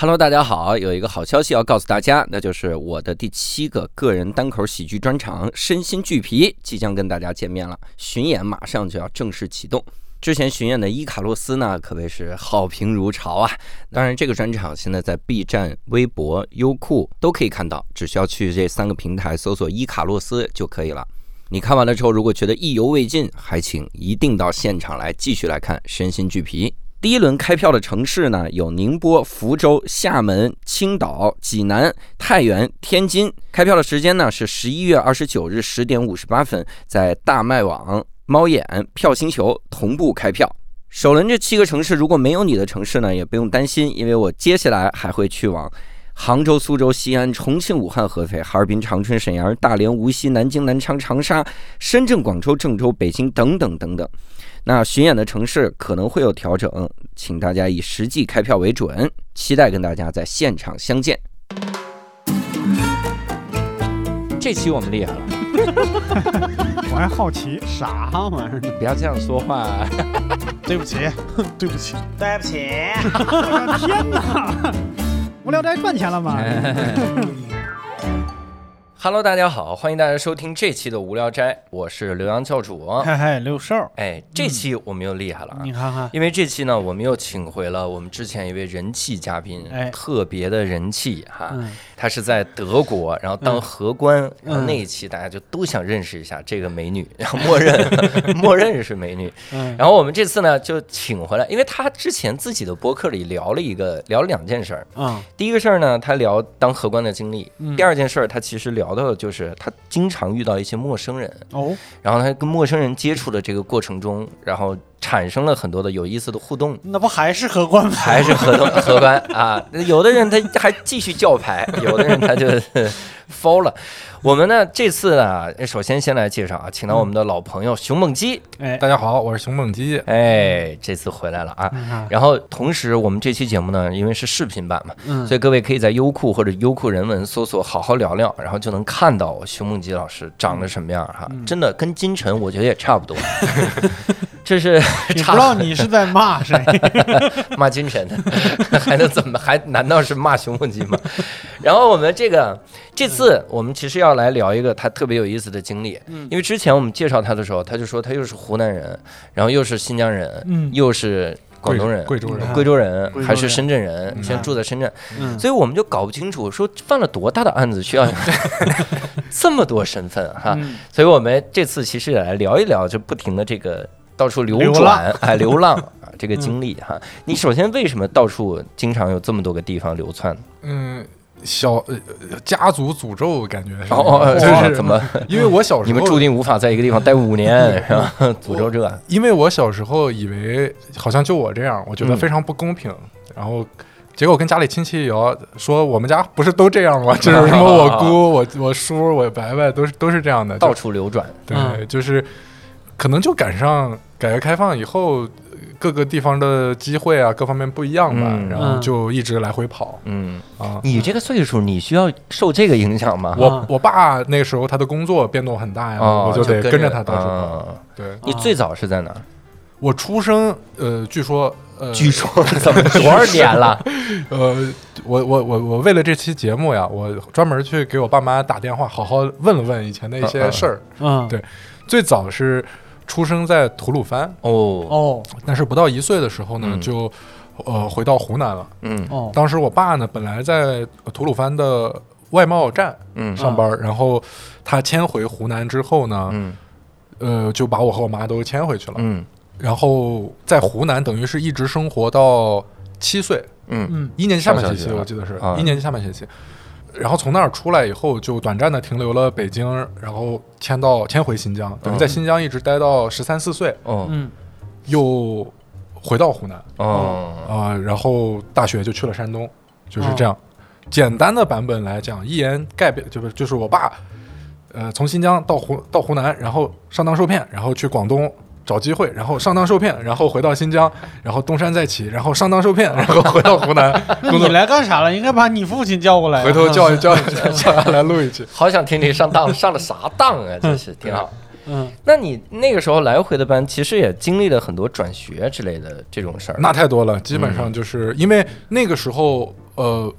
Hello，大家好，有一个好消息要告诉大家，那就是我的第七个个人单口喜剧专场《身心俱疲》即将跟大家见面了，巡演马上就要正式启动。之前巡演的伊卡洛斯呢，可谓是好评如潮啊。当然，这个专场现在在 B 站、微博、优酷都可以看到，只需要去这三个平台搜索“伊卡洛斯”就可以了。你看完了之后，如果觉得意犹未尽，还请一定到现场来继续来看《身心俱疲》。第一轮开票的城市呢，有宁波、福州、厦门、青岛、济南、太原、天津。开票的时间呢是十一月二十九日十点五十八分，在大麦网、猫眼、票星球同步开票。首轮这七个城市，如果没有你的城市呢，也不用担心，因为我接下来还会去往杭州、苏州、西安、重庆、武汉、合肥、哈尔滨、长春、沈阳、大连、无锡、南京、南昌、长沙、深圳、广州、郑州、北京等等等等。那巡演的城市可能会有调整，请大家以实际开票为准，期待跟大家在现场相见。这期我们厉害了，我还好奇，啥玩意儿？不要这样说话。对不起，对不起，对不起，我的天哪！无聊斋赚钱了吗？Hello，大家好，欢迎大家收听这期的无聊斋，我是刘洋教主。嗨嗨，六少，哎，这期我们又厉害了啊！你看看，因为这期呢，我们又请回了我们之前一位人气嘉宾，哎特别的人气哈。嗯，他是在德国，然后当荷官，然后嗯那一期大家就都想认识一下这个美女，然 后默认 默认是美女。嗯，然后我们这次呢就请回来，因为他之前自己的博客里聊了一个聊了两件事儿。嗯，第一个事儿呢，他聊当荷官的经历；嗯第二件事儿，他其实聊的就是他经常遇到一些陌生人，哦，然后他跟陌生人接触的这个过程中，然后产生了很多的有意思的互动。那不还是荷官吗？还是合同荷官啊，有的人他还继续叫牌，有的人他就 f 了。我们呢这次啊，首先先来介绍啊，请到我们的老朋友熊梦基，哎，大家好，我是熊梦基。哎，这次回来了啊。然后同时我们这期节目呢，因为是视频版嘛，嗯，所以各位可以在优酷或者优酷人文搜索“好好聊聊”，然后就能看到熊梦基老师长得什么样哈。嗯真的跟金晨我觉得也差不多，这是差也不知道你是在骂谁。骂金晨，还能怎么？还难道是骂熊猛鸡吗？然后我们这个这次我们其实要来聊一个他特别有意思的经历，嗯因为之前我们介绍他的时候，他就说他又是湖南人，然后又是新疆人，嗯又是广东人。贵州人嗯贵州人还是深圳人，嗯现在住在深圳，嗯，所以我们就搞不清楚，说犯了多大的案子需要 这么多身份哈。嗯所以我们这次其实也来聊一聊，就不停的这个到处流流转，哎，流浪 啊这个经历哈。你首先为什么到处经常有这么多个地方流窜？嗯，小呃家族诅咒感觉是。哦哦，就哦是怎么？因为我小时候你们注定无法在一个地方待五年，是吧？诅咒这，因为我小时候以为好像就我这样，我觉得嗯非常不公平，然后。结果跟家里亲戚聊，说我们家不是都这样吗？就是什么我姑、我我叔、我伯伯都是都是这样的，到处流转。对，嗯就是可能就赶上改革开放以后，各个地方的机会啊，各方面不一样吧，嗯然后就一直来回跑嗯，啊。你这个岁数，你需要受这个影响吗？我我爸那个时候他的工作变动很大呀，哦，我就得跟跟着他到处跑。啊对你最早是在哪儿？我出生，呃，据说，呃，据说怎么多少年了？呃，我我我我为了这期节目呀，我专门去给我爸妈打电话，好好问了问以前的一些事儿。嗯，对最早是出生在吐鲁番，哦，哦。但是不到一岁的时候呢，嗯。就呃回到湖南了。嗯。哦，当时我爸呢，本来在吐鲁番的外贸站嗯。上班，然后他迁回湖南之后呢，嗯。呃，就把我和我妈都迁回去了。嗯。然后在湖南等于是一直生活到七岁，嗯。嗯。一年级下半学期，我记得是啊。一年级下半学期。然后从那儿出来以后，就短暂的停留了北京，然后迁到迁回新疆，等于在新疆一直待到十三四岁，哦。嗯。又回到湖南。哦。啊、然后大学就去了山东，就是这样。简单的版本来讲，一言概表就是就是我爸，呃，从新疆到湖到湖南，然后上当受骗，然后去广东找机会，然后上当受骗，然后回到新疆，然后东山再起，然后上当受骗，然后回到湖南 那你。来干啥了？应该把你父亲叫过来。回头叫叫叫他来录一期。好想听听上当上了啥当啊，真是挺好。嗯，那你那个时候来回的班，其实也经历了很多转学之类的这种事儿。那太多了，基本上就是因为那个时候，呃，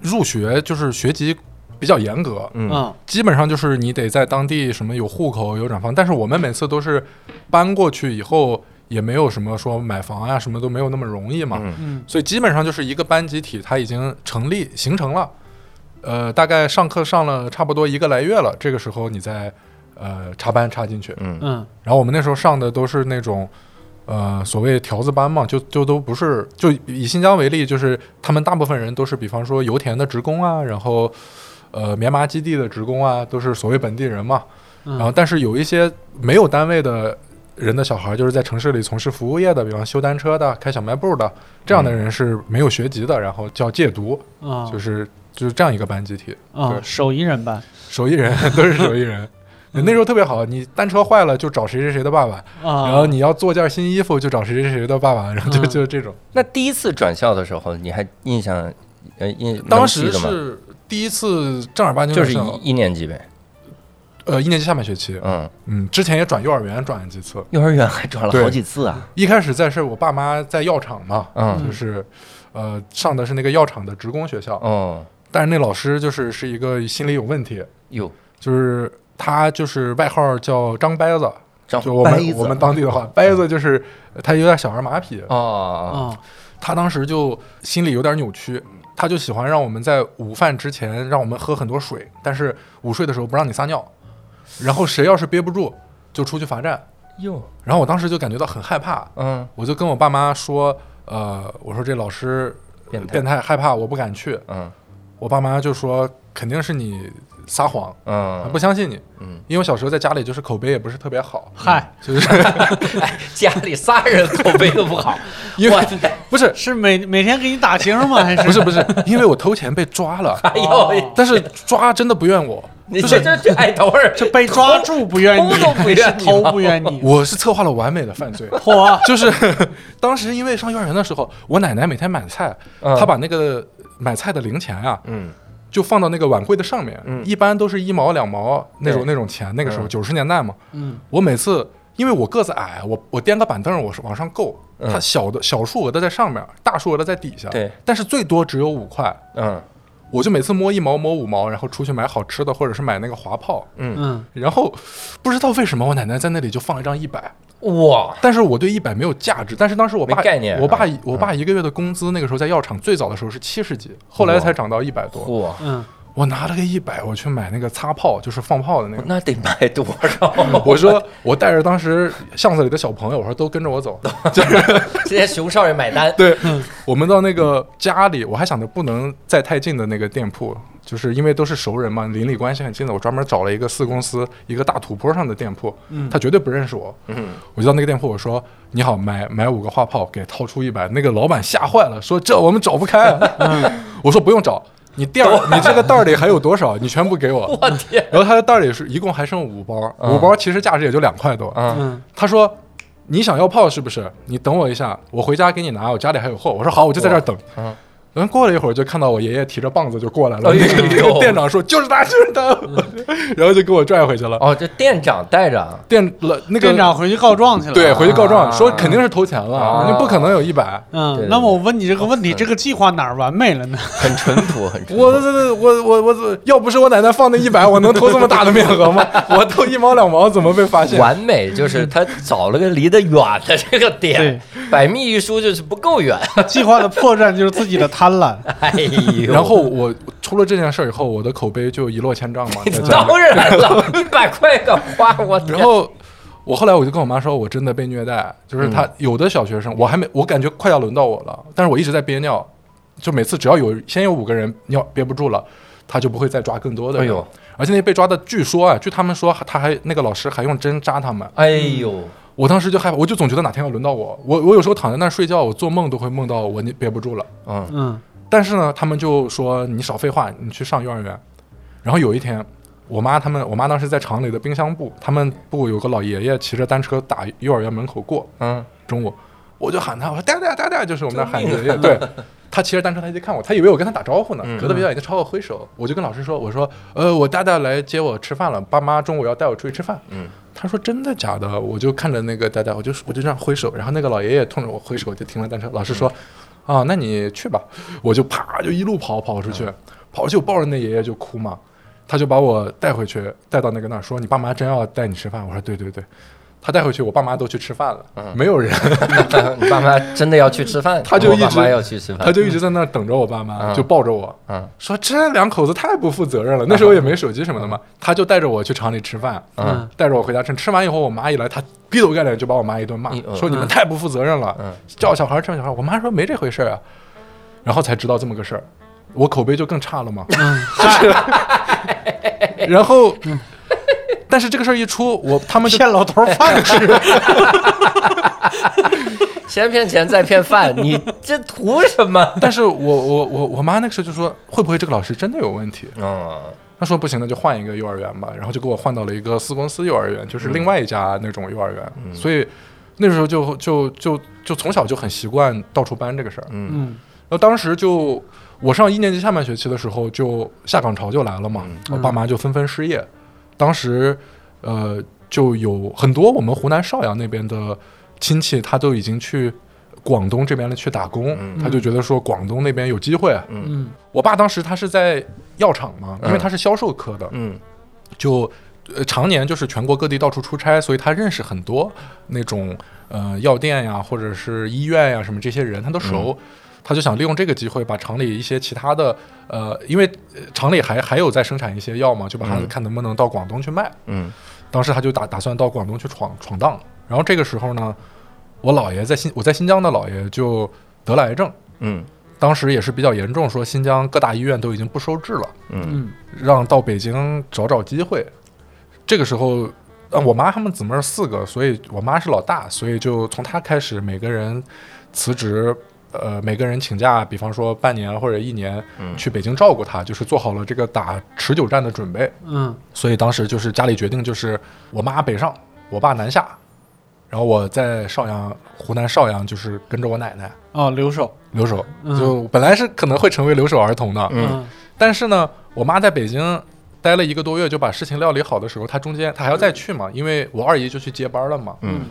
入学就是学籍比较严格，嗯。嗯基本上就是你得在当地什么有户口、有转房，但是我们每次都是搬过去以后，也没有什么说买房啊、什么都没有那么容易嘛，嗯。嗯。所以基本上就是一个班集体，它已经成立形成了，呃，大概上课上了差不多一个来月了，这个时候你再呃插班插进去，嗯。嗯。然后我们那时候上的都是那种。呃，所谓条子班嘛，就就都不是，就以新疆为例，就是他们大部分人都是，比方说油田的职工啊，然后呃棉麻基地的职工啊，都是所谓本地人嘛。嗯，然后，但是有一些没有单位的人的小孩，就是在城市里从事服务业的，比方修单车的、开小卖部的，这样的人是没有学籍的，然后叫借读，啊就是就是这样一个班集体，对啊手艺人班 手艺人都是手艺人。那时候特别好，你单车坏了就找谁谁谁的爸爸，啊，然后你要做件新衣服就找谁谁谁的爸爸，然后就嗯就这种。那第一次转校的时候，你还印象呃印当时？是第一次正儿八经就是一一年级呗，呃一年级下半学期，嗯，嗯，之前也转幼儿园转了几次。幼儿园还转了好几次啊，一开始在是我爸妈在药厂嘛，嗯。就是呃上的是那个药厂的职工学校，嗯，但是那老师就是是一个心理有问题，哟，就是他就是外号叫张掰子，张就我们我们当地的话，掰子就是他有点小儿麻痹，哦，啊他当时就心里有点扭曲，他就喜欢让我们在午饭之前让我们喝很多水，但是午睡的时候不让你撒尿，然后谁要是憋不住就出去罚站，哟，然后我当时就感觉到很害怕，嗯，我就跟我爸妈说，呃，我说这老师变态。变态害怕，我不敢去。嗯。我爸妈就说肯定是你撒谎，嗯，不相信你。嗯，因为我小时候在家里就是口碑也不是特别好，嗨，就是。哎，家里仨人口碑都不好，因为不是。是每每天给你打星吗？还是？不是不是，因为我偷钱被抓了，哎哦呦，但是抓真的不怨我，你这这这哎，等会儿。这被抓住不怨你，偷都不怨你偷不怨你？我是策划了完美的犯罪。嚯，就是当时因为上幼儿园的时候，我奶奶每天买菜，嗯。她把那个买菜的零钱啊，嗯就放到那个碗柜的上面，嗯。一般都是一毛两毛那种那种钱。那个时候嗯。九十年代嘛，嗯。我每次因为我个子矮，我我颠个板凳我是往上够，嗯。它小的小数额的在上面，大数额的在底下，对，但是最多只有五块。嗯。我就每次摸一毛摸五毛，然后出去买好吃的，或者是买那个滑炮，嗯，嗯然后不知道为什么我奶奶在那里就放了一张一百，哇，但是我对一百没有价值。但是当时我爸概念啊。我爸嗯我爸一个月的工资那个时候在药厂最早的时候是七十几，后来才涨到一百多。哇，嗯，我拿了个一百，我去买那个擦炮，就是放炮的那个。那得买多少？我说我带着当时巷子里的小朋友，我说都跟着我走，就是这些熊少爷买单，对，我们到那个家里，我还想着不能在太近的那个店铺，就是因为都是熟人嘛，邻里关系很近的，我专门找了一个四公司一个大土坡上的店铺，嗯。他绝对不认识我，嗯，我就到那个店铺，我说你好，买买五个花炮，给掏出一百，那个老板吓坏了，说这我们找不开、啊，我说不用找。你店儿，你这个袋儿里还有多少？你全部给我。我天，然后他的袋儿里是一共还剩五包，嗯五包其实价值也就两块多。嗯嗯他说：“你想要炮是不是？你等我一下，我回家给你拿，我家里还有货。”我说：“好，我就在这儿等。嗯，然后过了一会儿，就看到我爷爷提着棒子就过来了。那个那个店长说：“就是他，就是他。”然后就给我拽回去了。哦，这店长带着，店了那个店长回去告状去了。对回去告状啊说肯定是偷钱了啊，你不可能有一百。嗯那么我问你这个问题，嗯这个计划哪儿完美了呢？很淳朴，很淳朴。我我我我我要不是我奶奶放那一百，我能偷这么大的面额吗？我偷一毛两毛怎么被发现？完美就是他找了个离得远的这个点，百密一疏就是不够远。计划的破绽就是自己的贪婪。哎呦，然后我出了这件事儿以后，我的口碑就一落千丈嘛。当然了，一百块敢花，我然后我后来我就跟我妈说，我真的被虐待，就是他有的小学生，我还没，我感觉快要轮到我了，但是我一直在憋尿，就每次只要有先有五个人尿憋不住了，他就不会再抓更多的人。哎呦，而且那被抓的，据说啊，据他们说，他还那个老师还用针扎他们。哎呦，我当时就害怕，我就总觉得哪天要轮到我。我我有时候躺在那儿睡觉，我做梦都会梦到我那憋不住了。嗯嗯但是呢，他们就说你少废话，你去上幼儿园。然后有一天，我妈他们，我妈当时在厂里的冰箱部，他们部有个老爷爷骑着单车打幼儿园门口过，嗯，中午我就喊他，我说哒哒哒哒，就是我们那喊爷爷，对。他骑着单车，他一看我，他以为我跟他打招呼呢，嗯隔得比较远，就朝我挥手。我就跟老师说：“我说，呃，我大大来接我吃饭了，爸妈中午要带我出去吃饭。”嗯，他说：“真的假的？”我就看着那个呆呆，我就我就这样挥手，然后那个老爷爷冲着我挥手，就停了单车。老师说：“啊，那你去吧。我就啪就一路跑跑出去，跑出去我抱着那爷爷就哭嘛，他就把我带回去，带到那个那儿说你爸妈真要带你吃饭。我说对对对。他带回去，我爸妈都去吃饭了，嗯。没有人，你爸妈真的要去吃饭，他就一直要去吃饭，他就一直在那儿等着我爸妈，嗯。就抱着我，嗯。说这两口子太不负责任了。那时候也 没手机什么的嘛，他就带着我去厂里吃饭，嗯。带着我回家吃。吃完以后，我妈一来，他劈头盖脸就把我妈一顿骂嗯，说你们太不负责任了，嗯。叫小孩儿这样小孩儿。我妈说没这回事儿啊，然后才知道这么个事儿，我口碑就更差了嘛。就是，然后，但是这个事儿一出，我他们就骗老头饭吃，先骗钱再骗饭，你这图什么？但是我我我我妈那个时候就说，会不会这个老师真的有问题？嗯她说不行，那就换一个幼儿园吧，然后就给我换到了一个私公司幼儿园，就是另外一家那种幼儿园。嗯所以那时候就就就就从小就很习惯到处搬这个事儿。嗯嗯然后当时就我上一年级下半学期的时候，就下岗潮就来了嘛，嗯我爸妈就纷纷失业。当时呃就有很多我们湖南邵阳那边的亲戚，他都已经去广东这边去打工，嗯。他就觉得说广东那边有机会。嗯。我爸当时他是在药厂嘛，因为嗯。他是销售科的，嗯。就呃常年就是全国各地到处出差，所以他认识很多那种呃药店呀，或者是医院呀什么这些人，他都熟。他就想利用这个机会，把厂里一些其他的呃，因为呃厂里还还有在生产一些药嘛，就把它嗯看能不能到广东去卖。嗯当时他就打打算到广东去闯闯荡。然后这个时候呢，我姥爷在新我在新疆的姥爷就得了癌症，嗯当时也是比较严重，说新疆各大医院都已经不收治了。嗯嗯让到北京找找机会。这个时候，啊，我妈他们姊妹儿四个，所以我妈是老大，所以就从她开始，每个人辞职，呃，每个人请假，比方说半年或者一年，嗯。去北京照顾她，就是做好了这个打持久战的准备。嗯。所以当时就是家里决定，就是我妈北上，我爸南下，然后我在邵阳，湖南邵阳，就是跟着我奶奶。哦，留守，留守，嗯。就本来是可能会成为留守儿童的，嗯。但是呢，我妈在北京待了一个多月，就把事情料理好的时候，她中间她还要再去嘛，因为我二姨就去接班了嘛。嗯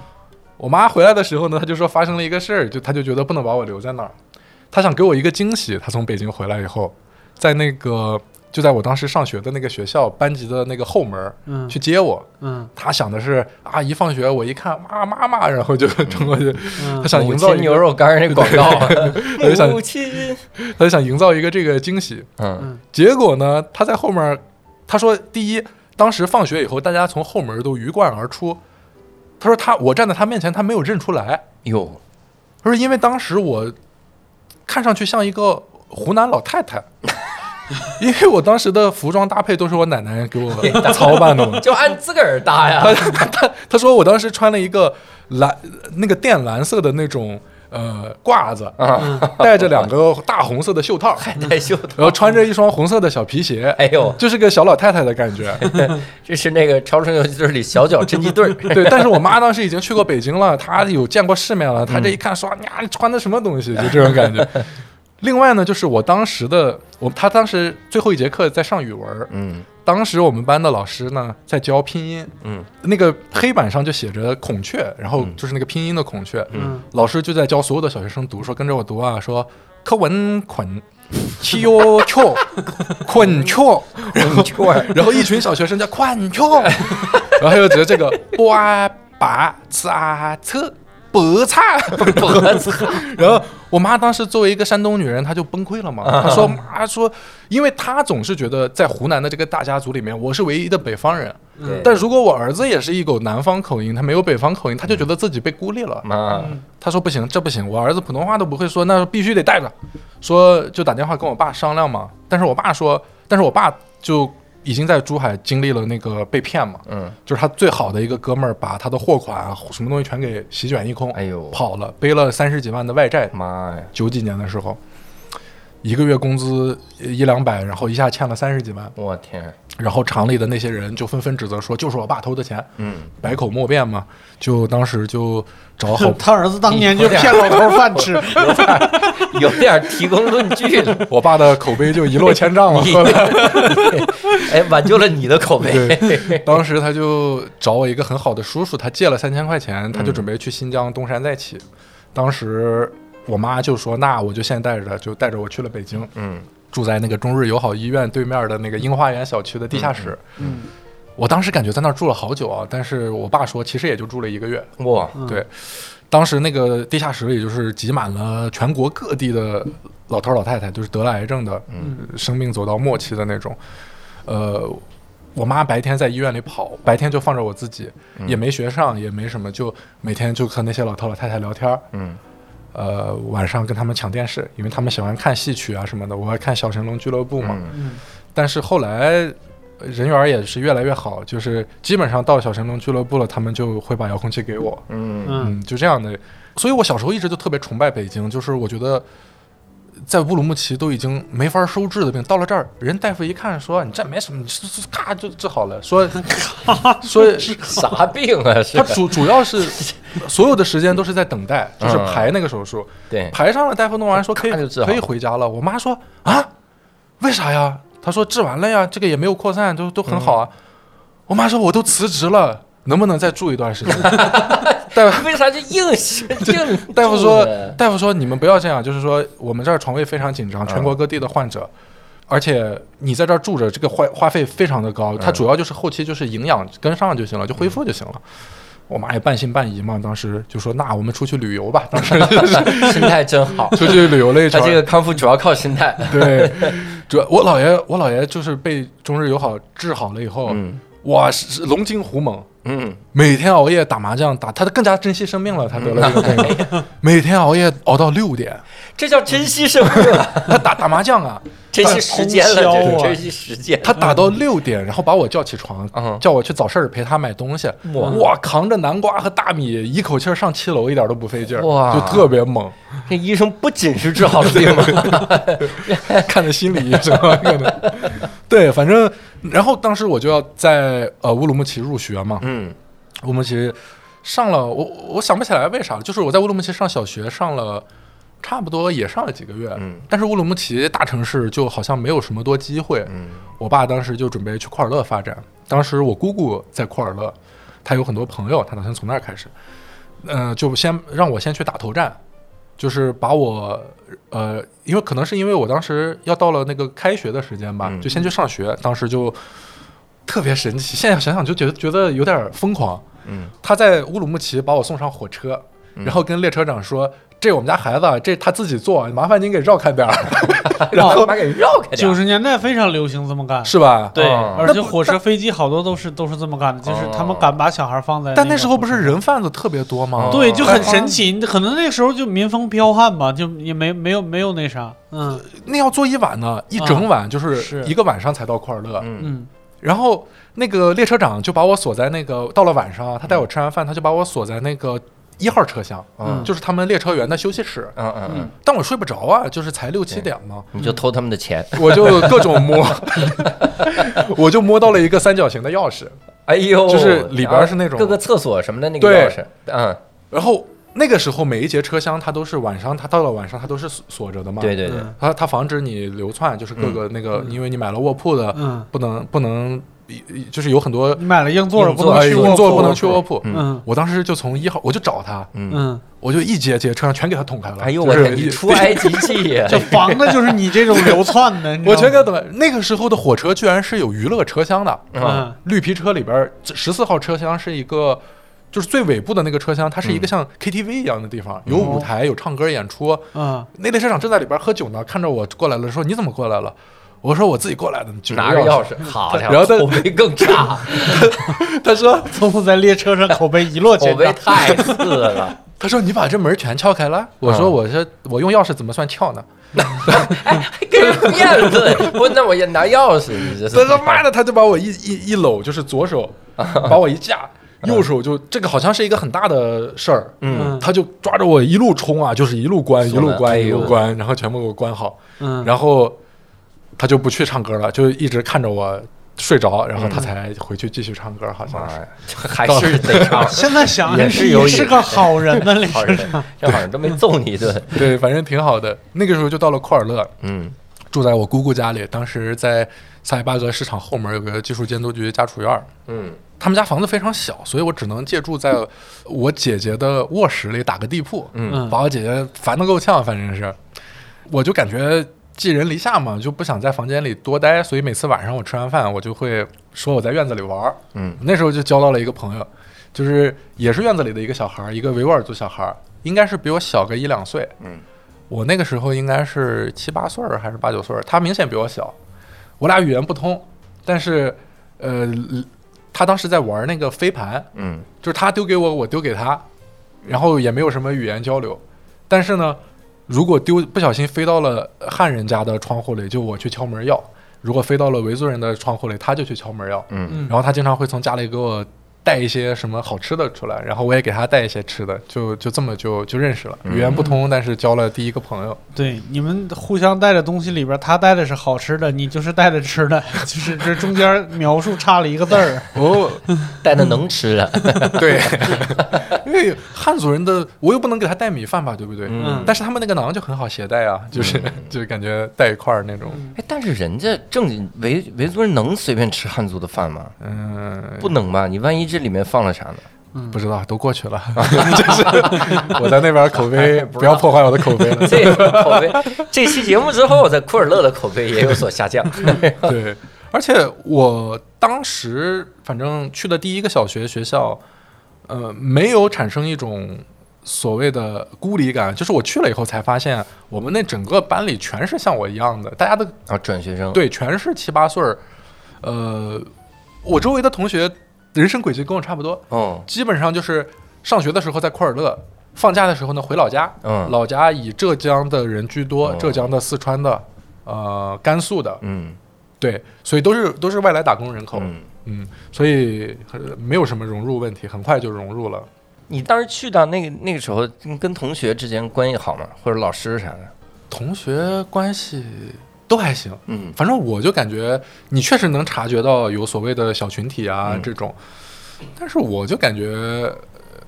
我妈回来的时候呢，她就说发生了一个事儿，就她就觉得不能把我留在那儿，她想给我一个惊喜。她从北京回来以后，在那个就在我当时上学的那个学校班级的那个后门儿嗯去接我。嗯她想的是啊，一放学我一看妈妈妈，然后就 冲过去，嗯她想营造一个，牛肉干儿那广告，就想母亲，她就想营造一个这个惊喜。嗯结果呢，她在后面，她说，第一，当时放学以后，大家从后门都鱼贯而出。他说他我站在他面前，他没有认出来。哟，他说因为当时我看上去像一个湖南老太太，因为我当时的服装搭配都是我奶奶给我 操办的嘛。就按自个儿搭呀，他说我当时穿了一个蓝那个靛蓝色的那种呃褂子，啊，戴着两个大红色的袖套，带袖然后穿着一双红色的小皮鞋，哎呦，就是个小老太太的感觉。这是那个《超生游击队》里小脚侦缉队，对，但是我妈当时已经去过北京了，她有见过世面了，她这一看说：“呀，你穿的什么东西？”就这种感觉。另外呢，就是我当时的我，她当时最后一节课在上语文，嗯当时我们班的老师呢在教拼音，嗯。那个黑板上就写着孔雀，然后嗯。就是那个拼音的孔雀，嗯。老师就在教所有的小学生读，说跟着我读啊，说课文捆。七哟 雀，捆雀，孔雀。儿，然后一群小学生叫款雀，然后还有觉得这个哇把吃啊车白菜，我操，然后我妈当时作为一个山东女人，她就崩溃了嘛。她说妈说，因为她总是觉得在湖南的这个大家族里面，我是唯一的北方人。对但如果我儿子也是一口南方口音，他没有北方口音，他就觉得自己被孤立了。妈，他说不行，这不行，我儿子普通话都不会说，那必须得带着。说就打电话跟我爸商量嘛。但是我爸说，但是我爸就已经在珠海经历了那个被骗嘛，嗯，就是他最好的一个哥们儿把他的货款什么东西全给席卷一空，哎呦，跑了，背了三十几万的外债。妈呀，九几年的时候，一个月工资一两百，然后一下欠了三十几万，我天，然后厂里的那些人就纷纷指责说，就是我爸偷的钱，嗯，百口莫辩嘛。就当时就找好 他儿子当年就骗老头饭吃，有点 有点提供论据了，我爸的口碑就一落千丈了。你后来，哎，挽救了你的口碑，当时他就找我一个很好的叔叔，他借了三千块钱，他就准备去新疆东山再起。当时我妈就说，那我就现在带着他，就带着我去了北京，嗯住在那个中日友好医院对面的那个樱花园小区的地下室。嗯我当时感觉在那儿住了好久啊，但是我爸说其实也就住了一个月。哇，嗯对，当时那个地下室里就是挤满了全国各地的老头老太太，就是得了癌症的，嗯生命走到末期的那种。呃，我妈白天在医院里跑，白天就放着我自己，也没学上，也没什么，就每天就和那些老头老太太聊天儿。嗯呃，晚上跟他们抢电视，因为他们喜欢看戏曲啊什么的，我还看小神龙俱乐部嘛。但是后来呃人缘也是越来越好，就是基本上到小神龙俱乐部了，他们就会把遥控器给我。嗯，就这样的。所以我小时候一直就特别崇拜北京，就是我觉得在乌鲁木齐都已经没法收治的病，到了这儿，人大夫一看说你这没什么，你咔就治好了，说 说啥病啊？他主主要是 所有的时间都是在等待，就是嗯排那个手术，对，排上了，大夫弄完说可以可以回家了。我妈说啊，为啥呀？他说治完了呀，这个也没有扩散，都都很好啊。我妈说我都辞职了，能不能再住一段时间？大夫为啥就硬是 硬？大夫说，大夫说你们不要这样，就是说我们这儿床位非常紧张，全国各地的患者，而且你在这儿住着，这个花花费非常的高，它主要就是后期就是营养跟上就行了，就恢复就行了。我妈也半信半疑嘛，当时就说那我们出去旅游吧，当时 心态真好。出去旅游了一圈。他这个康复主要靠心态。对，主要我姥爷我姥爷就是被中日友好治好了以后，嗯哇龙精虎猛，嗯，每天熬夜打麻将，打他更加珍惜生命了。他得了这个病，每天熬夜熬到六点，这叫珍惜生命啊，他打打麻将啊，珍惜时间了，啊这是珍惜时间。他打到六点，然后把我叫起床，嗯叫我去早市陪他买东西。哇哇，扛着南瓜和大米，一口气儿上七楼，一点都不费劲儿，哇就特别猛。这医生不仅是治好了病吗？看的心理医生对，反正然后当时我就要在呃乌鲁木齐入学嘛，嗯乌鲁木齐上了，我我想不起来为啥了，就是我在乌鲁木齐上小学上了。差不多也上了几个月，嗯但是乌鲁木齐大城市就好像没有什么多机会。嗯我爸当时就准备去库尔勒发展，当时我姑姑在库尔勒，她有很多朋友，她打算从那儿开始，呃，就先让我先去打头战，就是把我呃，因为可能是因为我当时要到了那个开学的时间吧，嗯就先去上学，当时就特别神奇，现在想想就觉得觉得有点疯狂。嗯他在乌鲁木齐把我送上火车，然后跟列车长说。这我们家孩子，这他自己做，麻烦您给绕开点儿，然后把给绕开点九。十年代非常流行这么干，是吧？对，哦而且火车、飞机好多都是都是这么干的，就是他们敢把小孩放在。但那时候不是？人贩子特别多吗？对，就很哎神奇。可能那时候就民风彪悍吧，就也没没有没有那啥，嗯那要坐一晚呢，一整晚就是是一个晚上才到库尔勒。嗯嗯然后那个列车长就把我锁在那个，到了晚上啊，他带我吃完饭，他就把我锁在那个一号车厢，嗯。就是他们列车员的休息室。嗯嗯嗯，但我睡不着啊，就是才六七点嘛，你就偷他们的钱。我就各种摸，我就摸到了一个三角形的钥匙，哎呦，就是里边是那种各个厕所什么的那个钥匙。嗯，然后那个时候每一节车厢它都是晚上，它到了晚上它都是锁锁着的嘛，对对对，嗯。它它防止你流窜，就是各个那个，因为你买了卧铺的，嗯，不能不能，就是有很多你买了硬座不能去卧铺硬座不能去卧铺。嗯嗯我当时就从一号，我就找他，嗯，嗯，我就一节节车厢全给他捅开了。哎呦我天，你出埃及记呀！就防的就是你这种流窜的，你知道吗我全给他捅开。那个时候的火车居然是有娱乐车厢的，嗯嗯绿皮车里边十四号车厢是一个。就是最尾部的那个车厢，它是一个像 KTV 一样的地方，有舞台，有唱歌演出。嗯那列车长正在里边喝酒呢，看着我过来了，说：“你怎么过来了？”我说：“我自己过来的。”拿个钥钥匙，好家伙，然后他口碑更差，他说从此在列车上 口碑一落口碑千丈。太次了。“他说你把这门全撬开了。”我说：“嗯我说我用钥匙怎么算撬呢？”给人面子，不，那我也拿钥匙，你这是他他妈的，他就把我一一一搂，就是左手把我一架，右手就这个好像是一个很大的事儿，嗯他就抓着我一路冲啊，就是一路关一路关一路关，然后全部给我关好，嗯，然后他就不去唱歌了，就一直看着我睡着，然后他才回去继续唱歌，好像是。还是得唱。现在想想也是有你是个好人呢，列好人。这好人都没揍你一顿。对，反正挺好的。那个时候就到了库尔勒，嗯。住在我姑姑家里，当时在萨伊巴格市场后门有个技术监督局家属院，嗯。他们家房子非常小，所以我只能借住在我姐姐的卧室里打个地铺，嗯嗯。把我姐姐烦得够呛，反正是，我就感觉寄人篱下嘛，就不想在房间里多待，所以每次晚上我吃完饭，我就会说我在院子里玩儿。嗯那时候就交到了一个朋友，就是也是院子里的一个小孩儿，一个维吾尔族小孩儿，应该是比我小个一两岁。嗯，我那个时候应该是七八岁儿还是八九岁儿，他明显比我小，我俩语言不通，但是呃，他当时在玩那个飞盘，嗯就是他丢给我，我丢给他，然后也没有什么语言交流。但是呢，如果丢不小心飞到了汉人家的窗户里，就我去敲门要；如果飞到了维族人的窗户里，他就去敲门要。嗯嗯然后他经常会从家里给我带一些什么好吃的出来，然后我也给他带一些吃的，就就这么就就认识了。语言不通，但是交了第一个朋友。对，你们互相带的东西里边，他带的是好吃的，你就是带的吃的，就是这中间描述差了一个字儿。哦，带的能吃的，对，因为汉族人的我又不能给他带米饭吧，对不对？嗯但是他们那个馕就很好携带啊，就是、就是感觉带一块儿那种。哎，但是人家正经维维族人能随便吃汉族的饭吗？嗯，不能吧？你万一这里面放了啥呢？嗯不知道，都过去了。就是我在那边口碑，不要破坏我的口碑了。这个口碑，这期节目之后，在库尔勒的口碑也有所下降。对，而且我当时反正去的第一个小学学校，呃，没有产生一种所谓的孤立感，就是我去了以后才发现，我们那整个班里全是像我一样的，大家的啊，转学生，对，全是七八岁儿，呃，我周围的同学人生轨迹跟我差不多，嗯，基本上就是上学的时候在库尔勒，放假的时候呢回老家，嗯。老家以浙江的人居多，哦。浙江的、四川的，呃，甘肃的，嗯。对，所以都是都是外来打工人口，嗯，嗯，所以呃没有什么融入问题，很快就融入了。你当时去到那个那个时候，跟跟同学之间关系好吗？或者老师啥的？同学关系都还行，嗯反正我就感觉你确实能察觉到有所谓的小群体啊、嗯这种，但是我就感觉，呃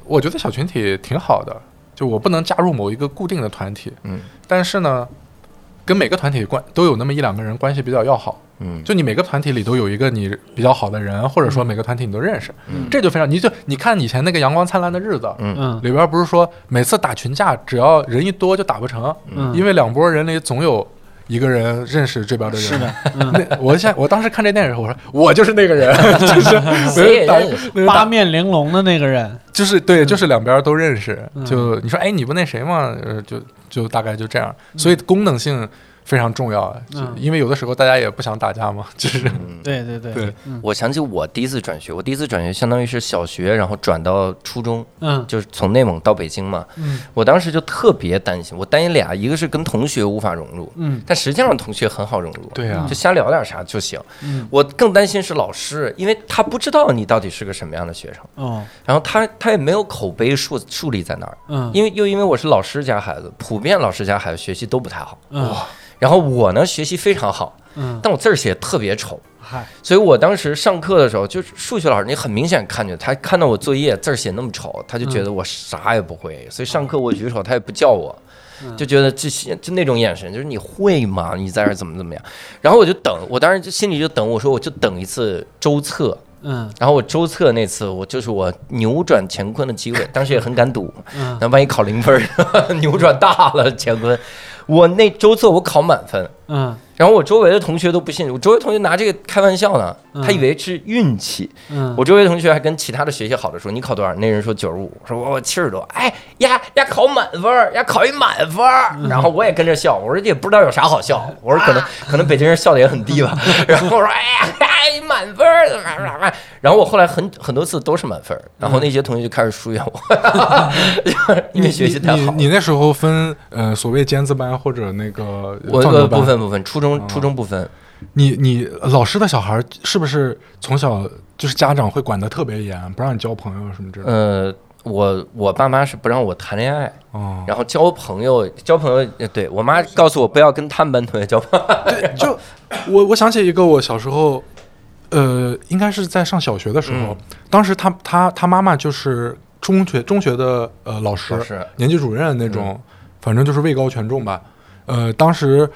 我觉得小群体挺好的，就我不能加入某一个固定的团体，嗯但是呢，跟每个团体关都有那么一两个人关系比较要好，嗯，就你每个团体里都有一个你比较好的人，或者说每个团体你都认识，嗯这就非常，你就你看以前那个阳光灿烂的日子。嗯嗯里边不是说每次打群架，只要人一多就打不成，嗯，因为两拨人里总有一个人认识这边的人。是的，嗯，那我现我当时看这电影的时候，我说我就是那个人，就是 谁也认识那个打八面玲珑的那个人，就是对，就是两边都认识。嗯就你说，哎，你不那谁吗？呃，就就大概就这样。所以功能性非常重要，就嗯。因为有的时候大家也不想打架嘛，就是嗯。对 对对，对，我想起我第一次转学，我第一次转学相当于是小学，然后转到初中，嗯。就是从内蒙到北京嘛。嗯。我当时就特别担心，我担心俩，一个是跟同学无法融入，嗯。但实际上同学很好融入，对啊就瞎聊点啥就行。嗯，我更担心是老师，因为他不知道你到底是个什么样的学生，哦，然后他他也没有口碑树树立在那儿，嗯，因为又因为我是老师家孩子，普遍老师家孩子学习都不太好，嗯然后我呢学习非常好，嗯，但我字儿写得特别丑。嗨，所以我当时上课的时候，就是数学老师，你很明显看见他看到我作业字儿写那么丑，他就觉得我啥也不会，所以上课我举手他也不叫我，就觉得这些就那种眼神，就是你会吗？你在这儿怎么怎么样？然后我就等，我当时就心里就等，我说我就等一次周测。嗯。然后我周测那次，我就是我扭转乾坤的机会，当时也很敢赌，嗯。那万一考零分儿，扭转大了乾坤，我那周测我考满分，嗯。然后我周围的同学都不信，我周围同学拿这个开玩笑呢，嗯他以为是运气。嗯，我周围同学还跟其他的学习好的说：“你考多少？”那人说九十五，说我我七十多。哎呀呀，考满分儿，呀考一满分然后我也跟着笑，我说也不知道有啥好笑，我说可能 可能北京人笑的也很低吧。然后我说哎呀哎满分儿，然后我后来很很多次都是满分儿，然后那些同学就开始疏远我，因为学习太好。你你那时候分呃所谓尖子班或者那个我呃放牛班不分不分，初中哦初中不分。你你老师的小孩是不是从小就是家长会管得特别严，不让你交朋友什么之类的？呃，我我爸妈是不让我谈恋爱，哦，然后交朋友，交朋友，呃对我妈告诉我不要跟他们班同学交朋友。对，就我我想起一个我小时候，呃，应该是在上小学的时候，嗯当时他他他妈妈就是中学中学的呃老师，老师年级主任那种，反正就是位高权重吧。呃，当时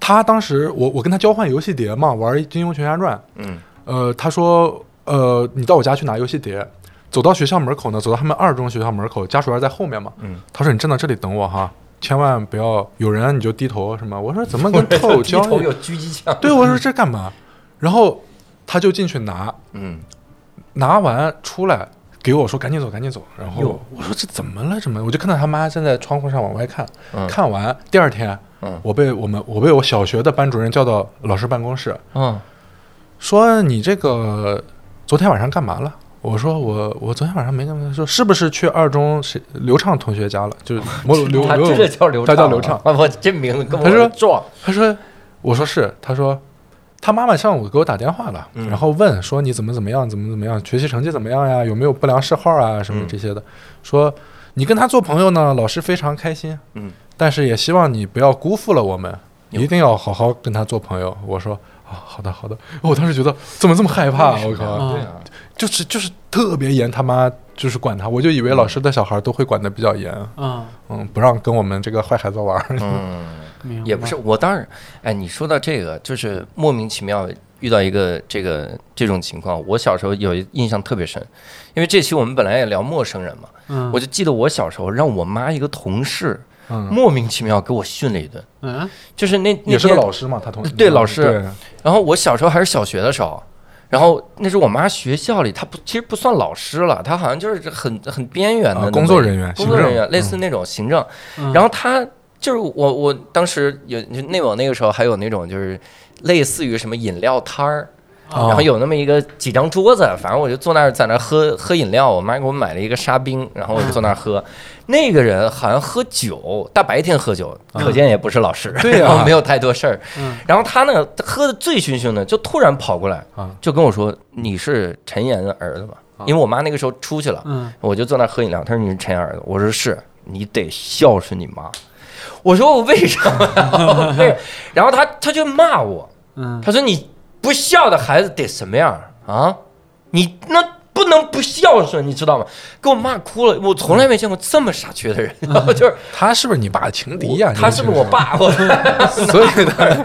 他当时我我跟他交换游戏碟嘛，玩《金庸群侠传》，嗯。呃，他说呃你到我家去拿游戏碟，走到学校门口呢，走到他们二中学校门口，家属院在后面嘛，嗯，他说你站到这里等我哈，千万不要有人你就低头什么，我说怎么跟特有低交易？头有狙击枪，对，我说这干嘛？然后他就进去拿，嗯。拿完出来给我说赶紧走，赶紧走。然后我说这怎么了？怎么？我就看到他妈站在窗户上往外看。嗯看完第二天，嗯我被我们我被我小学的班主任叫到老师办公室，嗯说你这个昨天晚上干嘛了？我说我我昨天晚上没干嘛。说是不是去二中谁刘畅同学家了？就是 某刘他刘这叫刘他畅他，叫刘畅。啊 我这名字跟他说我撞，他说，我说是，他说他妈妈上午给我打电话了，嗯然后问说你怎么怎么样，怎么怎么样，学习成绩怎么样呀？有没有不良嗜好啊什么嗯这些的？说你跟他做朋友呢，老师非常开心，嗯，但是也希望你不要辜负了我们，有一定要好好跟他做朋友。我说啊，好的好的。我当时觉得怎么这么害怕？我靠，就是就是特别严，他妈就是管他，我就以为老师的小孩都会管的比较严，嗯，嗯，不让跟我们这个坏孩子玩。嗯。也不是，我当然，哎，你说到这个，就是莫名其妙遇到一个这个这种情况。我小时候有一印象特别深，因为这期我们本来也聊陌生人嘛，嗯。我就记得我小时候让我妈一个同事嗯，莫名其妙给我训了一顿，嗯。就是那那也是个老师嘛，他同对老师对。然后我小时候还是小学的时候，然后那是我妈学校里，她不其实不算老师了，她好像就是很很边缘的工作人员工作人员类似那种行政。嗯然后她就是我我当时有就内蒙那个时候还有那种就是类似于什么饮料摊儿。哦然后有那么一个几张桌子，反正我就坐那儿在那儿喝喝饮料。我妈给我买了一个沙冰，然后我就坐那儿喝。那个人好像喝酒，大白天喝酒，可见也不是老师，对啊 没有太多事儿。嗯然后他呢，喝的醉醺醺的，就突然跑过来啊，就跟我说：“你是陈岩的儿子吧？”因为我妈那个时候出去了，嗯我就坐那儿喝饮料。他说：“你是陈岩儿子。”我说：“是，你得孝顺你妈。”我说：“我为什么 然后他他就骂我，嗯他说：“你不孝的孩子得什么样啊？你那不能不孝顺，你知道吗？”给我骂哭了。我从来没见过这么傻缺的人，然后 就是他是不是你爸的情敌呀？他是不是我爸？我 所以他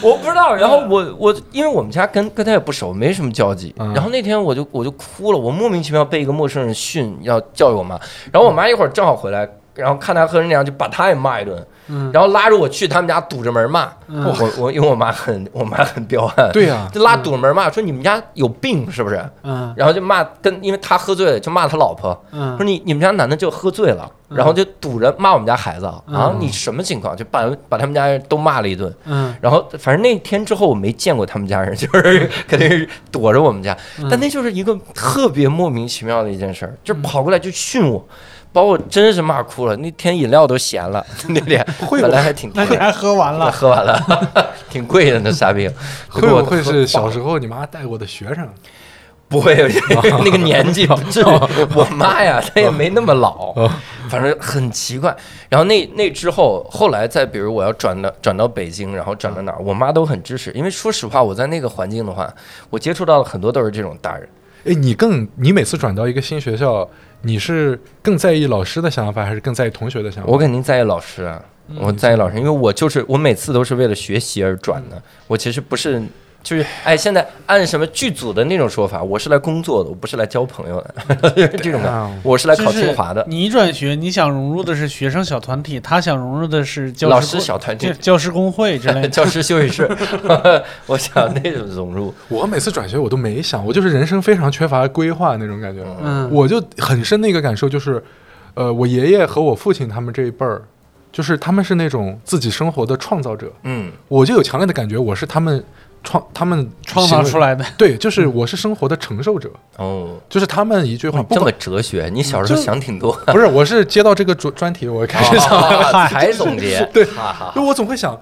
我不知道。然后我我因为我们家跟跟他也不熟，没什么交集。嗯然后那天我就我就哭了，我莫名其妙被一个陌生人训，要教育我妈。然后我妈一会儿正好回来。然后看他喝成那样，就把他也骂一顿，嗯。然后拉着我去他们家堵着门骂。嗯。我我因为我妈很我妈很彪悍，对呀，就拉堵着门骂，说你们家有病是不是？嗯。然后就骂跟，因为他喝醉了，就骂他老婆，嗯。说你你们家男的就喝醉了，然后就堵着骂我们家孩子啊，嗯。你什么情况？就把把他们家人都骂了一顿。嗯。然后反正那天之后我没见过他们家人，就是 肯定是躲着我们家，嗯。但那就是一个特别莫名其妙的一件事儿，就跑过来就训我。把我真是骂哭了，那天饮料都咸了，那天本来还挺贵，那你还喝完了？喝完了，挺贵的那沙冰，会不会是小？时候你妈带过的学生？不会，那个年纪不至于。我妈呀，她也没那么老，反正很奇怪。然后那那之后，后来再比如我要转到转到北京，然后转到哪儿，我妈都很支持。因为说实话，我在那个环境的话，我接触到的很多都是这种大人。哎，你更你每次转到一个新学校，你是更在意老师的想法，还是更在意同学的想法？我肯定在意老师啊，我在意老师，因为我就是我每次都是为了学习而转的。我其实不是。就是哎，现在按什么剧组的那种说法，我是来工作的，我不是来交朋友的，就是这种的。啊。我是来考清华的，你转学，你想融入的是学生小团体，他想融入的是教老师小团体。教，教师工会之类的。教师休息室，我想那种融入，我每次转学我都没想，我就是人生非常缺乏规划那种感觉。嗯，我就很深的一个感受就是，呃，我爷爷和我父亲他们这一辈儿，就是他们是那种自己生活的创造者，嗯，我就有强烈的感觉，我是他们创他们创造出来。来的。对，就是我是生活的承受者，哦，就是他们一句话，这么哲学，你小时候就想挺多，不是，我是接到这个专专题，我开始想，啊才总结，对哈哈就我总会想，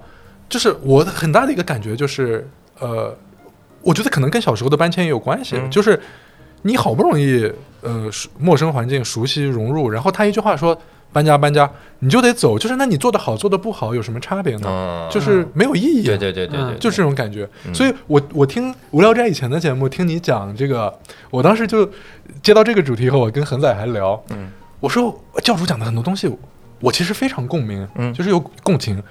就是我的很大的一个感觉就是，呃，我觉得可能跟小时候的搬迁也有关系，嗯就是你好不容易呃熟陌生环境熟悉融入，然后他一句话说搬家搬家，你就得走，就是那你做的好做的不好有什么差别呢？嗯，就是没有意义、啊。对对对对对，就这种感觉，嗯所以我我听无聊斋以前的节目，听你讲这个，我当时就接到这个主题后，我跟恒仔还聊，嗯，我说教主讲的很多东西，我其实非常共鸣，嗯就是有共情。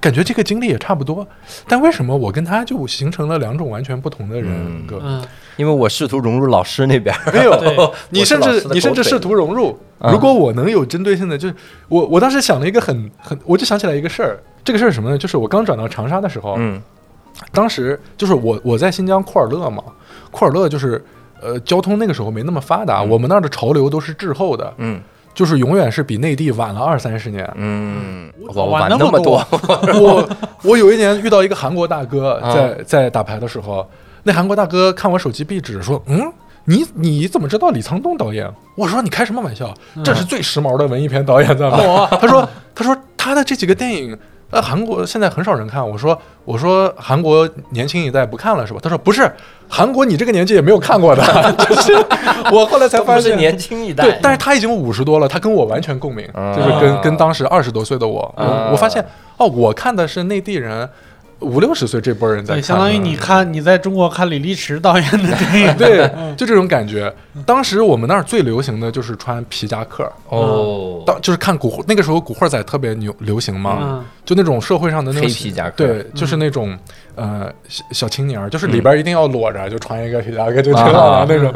感觉这个经历也差不多，但为什么我跟他就形成了两种完全不同的人格？嗯，因为我试图融入老师那边，没有，你甚至你甚至试图融入。如果我能有针对性的，就是我我当时想了一个很很，我就想起来一个事儿。这个事儿是什么呢？就是我刚转到长沙的时候，嗯。当时就是我我在新疆库尔勒嘛，库尔勒就是呃交通那个时候没那么发达，嗯。我们那儿的潮流都是滞后的，嗯就是永远是比内地晚了二三十年。嗯，我我玩那么那么多，我我有一年遇到一个韩国大哥啊在在打牌的时候，那韩国大哥看我手机壁纸说，嗯。你你怎么知道李沧东导演？我说你开什么玩笑？这是最时髦的文艺片导演，知道吗？他说他说他的这几个电影，呃，韩国现在很少人看。我说我说韩国年轻一代不看了是吧？他说不是，韩国你这个年纪也没有看过的。就是我后来才发现，是年轻一代，对，但是他已经五十多了，他跟我完全共鸣，啊就是跟跟当时二十多岁的我，啊我我发现哦，我看的是内地人五六十岁这波人在对，看的，相当于你看你在中国看李立驰导演的电影，对，嗯 就这种感觉。当时我们那儿最流行的就是穿皮夹克，哦，当就是看古惑，那个时候古惑仔特别牛流行嘛，嗯。就那种社会上的那种皮夹克。对，就是那种呃小小青年儿，就是里边一定要裸着，就穿一个皮夹克就挺好啊的那种。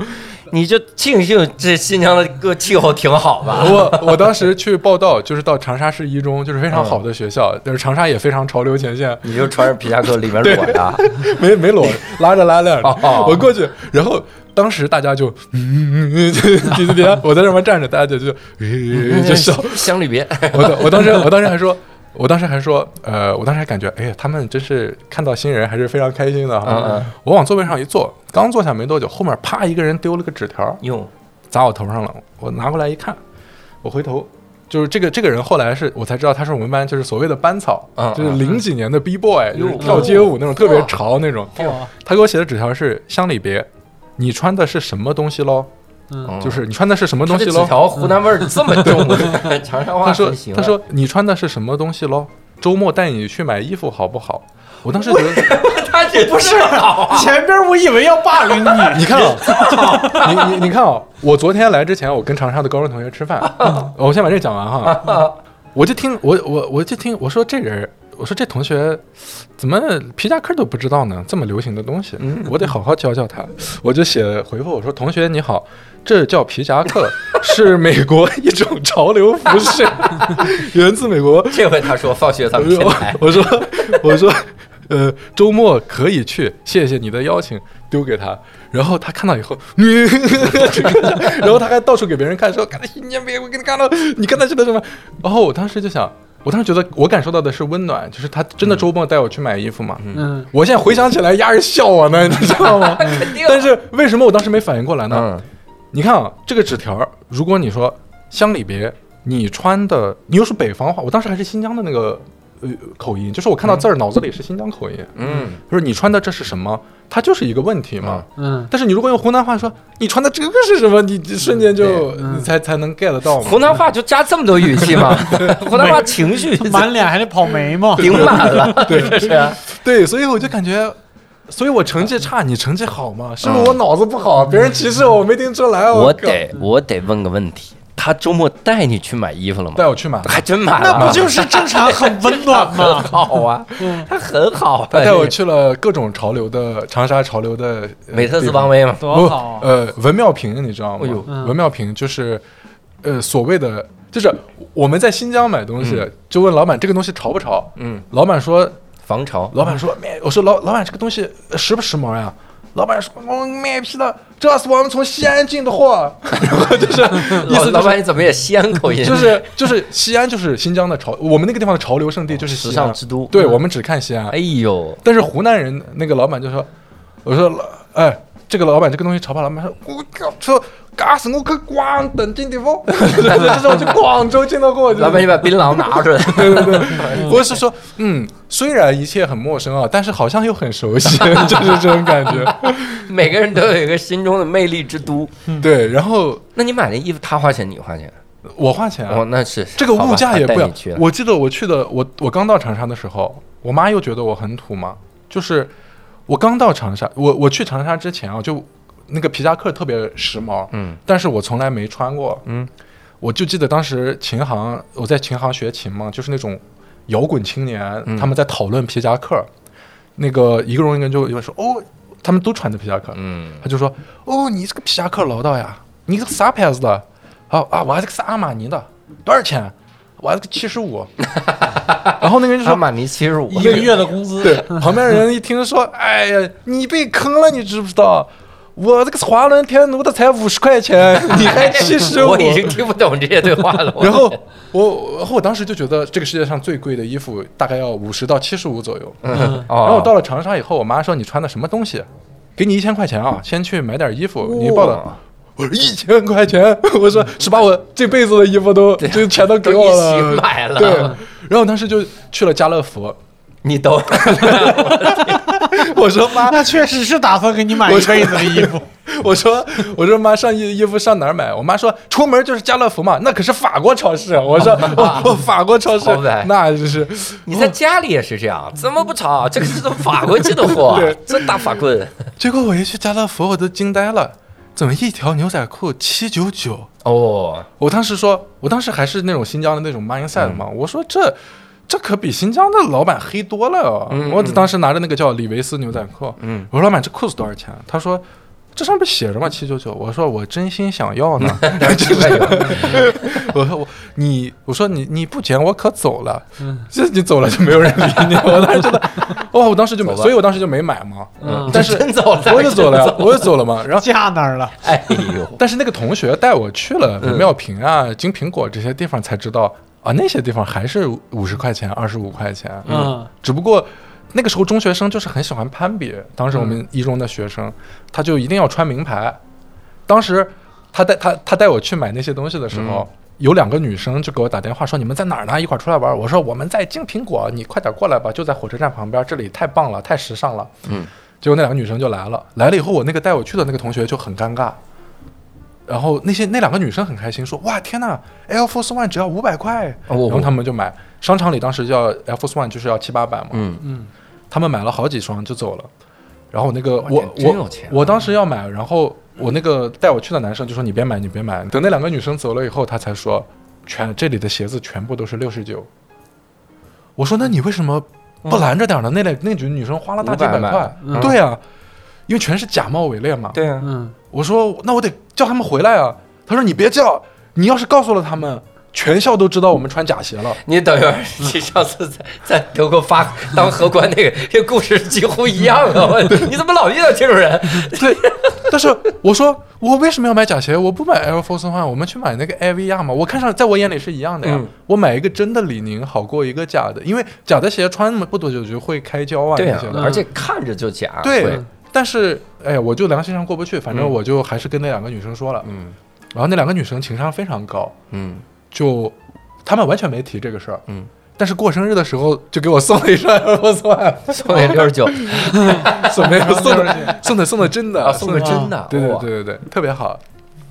你就庆幸这新疆的个气候挺好吧？我我当时去报道，就是到长沙市一中，就是非常好的学校，但是长沙也非常潮流前线，你就穿着皮夹克里面裸着，没没裸，拉着拉链。我过去，然后当时大家就，嗯，嗯就底底下我在上面站着，大家就就就笑。乡里别，我我当时我当时还说，我当时还说，呃，我当时还感觉，哎呀，他们真是看到新人还是非常开心的哈。我往座位上一坐，刚坐下没多久，后面啪一个人丢了个纸条，哟，砸我头上了。我拿过来一看，我回头。就是这个这个人，后来是我才知道他是我们班就是所谓的班草，就是零几年的 B boy，就是跳街舞那种特别潮那种。他给我写的纸条是乡里别，你穿的是什么东西喽？嗯，就是你穿的是什么东西喽？条湖南味儿这么重，长沙话他说。他说你穿的是什么东西喽？周末带你去买衣服好不好？我当时觉得，他这不是啊，前边我以为要霸凌你，你看啊，你你你看啊，我昨天来之前，我跟长沙的高中同学吃饭，我先把这讲完哈，我就听我我我就听我说这人。我说这同学怎么皮夹克都不知道呢？这么流行的东西，我得好好教教他。我就写回复我说：“同学你好，这叫皮夹克，是美国一种潮流服饰，源自美国。这回他说放学咱们天台，我说我说，呃，周末可以去，谢谢你的邀请，丢给他。然后他看到以后，然后他还到处给别人看，说看到新疆别，我给你看到，你看他写的什么？然后我当时就想，我当时觉得我感受到的是温暖，就是他真的周末带我去买衣服嘛。嗯，我现在回想起来，压人笑我呢，你知道吗？肯定。但是为什么我当时没反应过来呢？嗯，你看啊，这个纸条，如果你说乡里别，你穿的你又是北方话，我当时还是新疆的那个呃口音，就是我看到字儿脑子里是新疆口音。嗯，他说你穿的这是什么？它就是一个问题嘛。嗯，但是你如果用湖南话说你穿的这个是什么，你你瞬间就你才才能 get 到嘛。湖南话就加这么多语气吗？湖南话情绪满脸还得跑眉毛，顶满了，对。对，所以我就感觉。所以我成绩差，你成绩好吗？是不是我脑子不好？别人歧视我，我没听出来。我靠得我得问个问题，他周末带你去买衣服了吗？带我去买了，还真买了啊，那不就是正常很温暖很吗？好啊，他很好啊，他带我去了各种潮流的长沙潮流的呃美特斯邦威嘛，多好啊！呃，文庙坪你知道吗？文庙坪就是呃所谓的，就是我们在新疆买东西，嗯就问老板这个东西潮不潮？嗯，老板说，防潮，老板说，没，我说老老板这个东西呃时不时髦呀？老板说，我卖批的，这是我们从西安进的货，然 后就是意思就是老老板你怎么也西安口音？就是就是西安就是新疆的潮，我们那个地方的潮流圣地就是时西安尚之都。对我们只看西安哎，呦，但是湖南人那个老板就说，我说老哎，这个老板这个东西潮吧？老板说，我靠，说嘎死我去广东进的货，就是我去广州见到过。老板你把槟榔拿出来。对对对，我是说，嗯，虽然一切很陌生啊，但是好像又很熟悉，就是这种感觉。每个人都有一个心中的魅力之都。对，然后那你买那衣服，他花钱，你花钱？我花钱啊哦，，那是这个物价也不一样他带你去。了我记得我去的，我我刚到长沙的时候，我妈又觉得我很土嘛，就是我刚到长沙，我我去长沙之前啊，就那个皮夹克特别时髦，嗯但是我从来没穿过，嗯，我就记得当时琴行，我在琴行学琴嘛，就是那种摇滚青年，嗯他们在讨论皮夹克。那个一个容易人就就说哦，他们都穿的皮夹克，嗯他就说哦，你这个皮夹克老道呀，你这个啥牌子的？啊啊，我这个是阿玛尼的，多少钱？我这个七十五。然后那个人就说阿玛尼七十五，一个月的工资，对，旁边人一听说，哎呀，你被坑了，你知不知道？我这个华伦天奴的才五十块钱，你还七十五我。已经听不懂这些对话了。然后我，然后我当时就觉得这个世界上最贵的衣服大概要五十到七十五左右。嗯，然后到了长沙以后，我妈说你穿的什么东西？给你一千块钱啊，先去买点衣服。你报的，我说一千块钱，我说是把我这辈子的衣服都这钱都给我了一起。买了。对，然后我当时就去了家乐福，你懂。我说妈，那确实是打算给你买一辈子的衣服。我说我说妈上衣衣服上哪儿买？我妈说出门就是家乐福嘛，那可是法国超市。我说 法国超市，那就是你在家里也是这样，怎么不吵？这个是从法国进的货对，这大法棍。结果我一去家乐福，我都惊呆了，怎么一条牛仔裤七九九？哦，我当时说，我当时还是那种新疆的那种 mindset 嘛，我说这这可比新疆的老板黑多了哦。嗯我当时拿着那个叫李维斯牛仔裤，嗯，我说老板这裤子多少钱？他说。这上面写着吗？七九九。我说我真心想要呢。我说我你我说你你不捡我可走了。这你走了就没有人理你。我当时觉得，哦，我当时就所以我当时就没买嘛。嗯但是真走了，我就走了呀，真我就走了嘛。然后架那儿了，哎呦，但是那个同学带我去了嗯妙平啊、金苹果这些地方，才知道啊，那些地方还是五十块钱、二十五块钱。嗯只不过那个时候中学生就是很喜欢攀比，当时我们一中的学生，他就一定要穿名牌。当时他带他他带我去买那些东西的时候。有两个女生就给我打电话说你们在哪儿呢？一块儿出来玩儿。我说我们在金苹果，你快点过来吧，就在火车站旁边，这里太棒了，太时尚了。嗯，结果那两个女生就来了，来了以后，我那个带我去的那个同学就很尴尬。然后那些那两个女生很开心，说：“哇，天呐 a i r Force One 只要五百块。”哦然后他们就买。商场里当时叫 Air Force One 就是要七八百嘛，嗯，嗯他们买了好几双就走了。然后那个我我我当时要买，然后我那个带我去的男生就说：“你别买，你别买。”等那两个女生走了以后，他才说：“全这里的鞋子全部都是六十九。”我说：“那你为什么不拦着点呢？那两那几个女生花了大几百块，嗯对啊，因为全是假冒伪劣嘛。对啊，嗯，我说那我得叫他们回来啊。他说你别叫，你要是告诉了他们，全校都知道我们穿假鞋了。你等一会儿，你上次在在德国发当荷官那个，这故事几乎一样啊！我 你怎么老遇到这种人？对，但是我说我为什么要买假鞋？我不买 Air Force One，我们去买那个 AVR 嘛。我看上在我眼里是一样的呀。嗯我买一个真的李宁好过一个假的，因为假的鞋穿不多久就会开胶啊那些，的。而且看着就假。对会，但是哎呀，我就良心上过不去，反正嗯。我就还是跟那两个女生说了。嗯。然后那两个女生情商非常高，嗯。就她们完全没提这个事儿。嗯，但是过生日的时候就给我送了一双 Air Force One，送了六十九。送没有 送的送的送的真的啊，送的真的，对对对对对，特别好。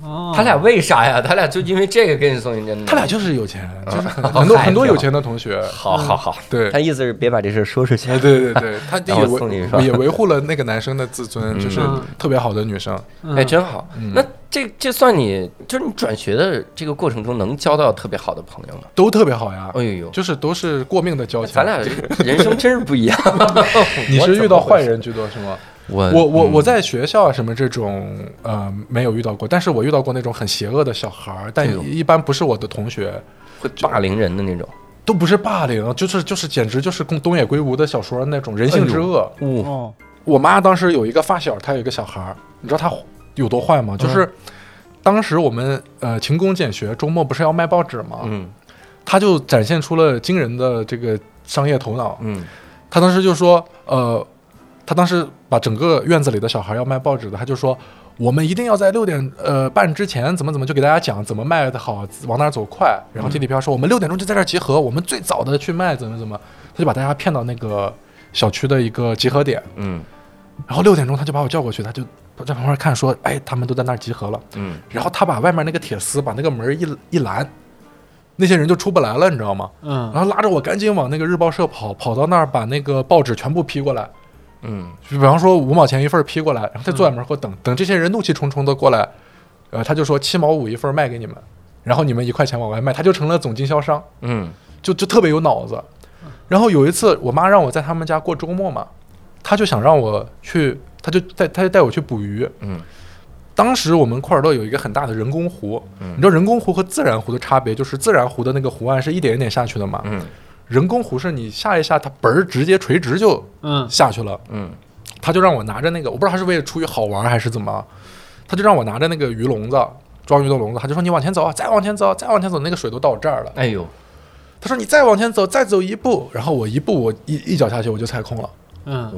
哦他俩为啥呀？他俩就因为这个给你送一真的？他俩就是有钱，就是很多嗨很多有钱的同学。好好好，对，他意思是别把这事儿说出去。哎对对对，他也维也维护了那个男生的自尊，嗯就是特别好的女生。嗯哎，真好。嗯那这这算你就是你转学的这个过程中能交到特别好的朋友吗？都特别好呀哎，呦呦，就是都是过命的交情。咱俩人生真是不一样。你是遇到坏？人居多是吗？我我我嗯我在学校啊什么这种呃没有遇到过，但是我遇到过那种很邪恶的小孩儿，但一般不是我的同学，会霸凌人的那种。都不是霸凌，就是就是简直就是宫东野圭吾的小说那种人性之恶。哦，哦，我妈当时有一个发小，她有一个小孩儿，你知道她有多坏吗？就是当时我们呃勤工俭学，周末不是要卖报纸吗？嗯她就展现出了惊人的这个商业头脑。嗯她当时就说，呃，她当时把整个院子里的小孩要卖报纸的，他就说。我们一定要在六点呃半之前怎么怎么就给大家讲怎么卖的好，往哪儿走快。然后地里边说我们六点钟就在这儿集合，我们最早的去卖怎么怎么，他就把大家骗到那个小区的一个集合点。嗯然后六点钟他就把我叫过去，他就在旁边看说，哎，他们都在那儿集合了。嗯，然后他把外面那个铁丝把那个门一一拦，那些人就出不来了，你知道吗？嗯然后拉着我赶紧往那个日报社跑，跑到那儿把那个报纸全部批过来，嗯。就比方说五毛钱一份批过来，然后他坐在门口等，等这些人怒气冲冲的过来，呃，他就说七毛五一份卖给你们，然后你们一块钱往外卖，他就成了总经销商，嗯。就就特别有脑子。然后有一次，我妈让我在他们家过周末嘛，她就想让我去，她就带她就带我去捕鱼。嗯。当时我们库尔勒有一个很大的人工湖，嗯。你知道人工湖和自然湖的差别，就是自然湖的那个湖岸是一点一点下去的嘛，嗯人工湖是你下一下它嘣儿直接垂直就嗯。下去了。嗯。他就让我拿着那个，我不知道他是为了出于好玩还是怎么，他就让我拿着那个鱼笼子装鱼的笼子，他就说你往前走啊，再往前走，再往前走，那个水都到我这儿了。哎呦，他说你再往前走，再走一步，然后我一步我一一脚下去我就踩空了，嗯。哦。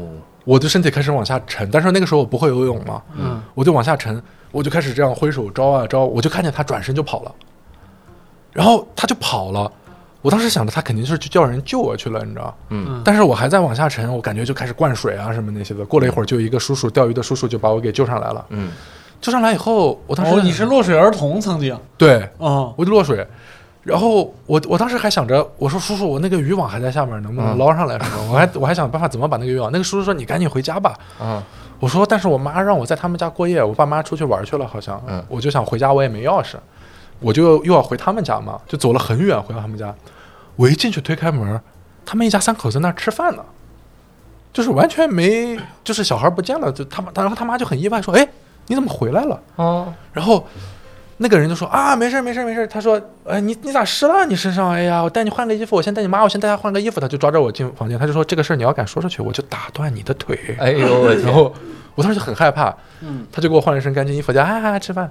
我的身体开始往下沉，但是那个时候我不会游泳嘛，嗯。我就往下沉，我就开始这样挥手招啊招，我就看见他转身就跑了，然后他就跑了，我当时想着他肯定是去叫人救我去了，你知道。嗯但是我还在往下沉，我感觉就开始灌水啊什么那些的。过了一会儿，就一个叔叔钓鱼的叔叔就把我给救上来了。嗯救上来以后，我当时、哦，你是落水儿童曾经对，哦，我就落水，然后我我当时还想着，我说叔叔，我那个渔网还在下面，能不能嗯捞上来什么？我还我还想办法怎么把那个渔网。那个叔叔说你赶紧回家吧。啊我说但是我妈让我在他们家过夜，我爸妈出去玩去了，好像。嗯我就想回家，我也没钥匙，我就又要回他们家嘛，就走了很远回到他们家。我一进去推开门，他们一家三口在那儿吃饭呢，就是完全没，就是小孩不见了，就他妈，然后他妈就很意外说：“哎，你怎么回来了？”哦然后那个人就说啊，没事儿没事儿没事儿。他说，哎，你你咋湿了？你身上？哎呀，我带你换个衣服，我先带你妈，我先带她换个衣服。他就抓着我进房间，他就说这个事儿你要敢说出去，我就打断你的腿。哎呦我，然后我当时就很害怕，嗯他就给我换了一身干净衣服，叫哎哎吃饭。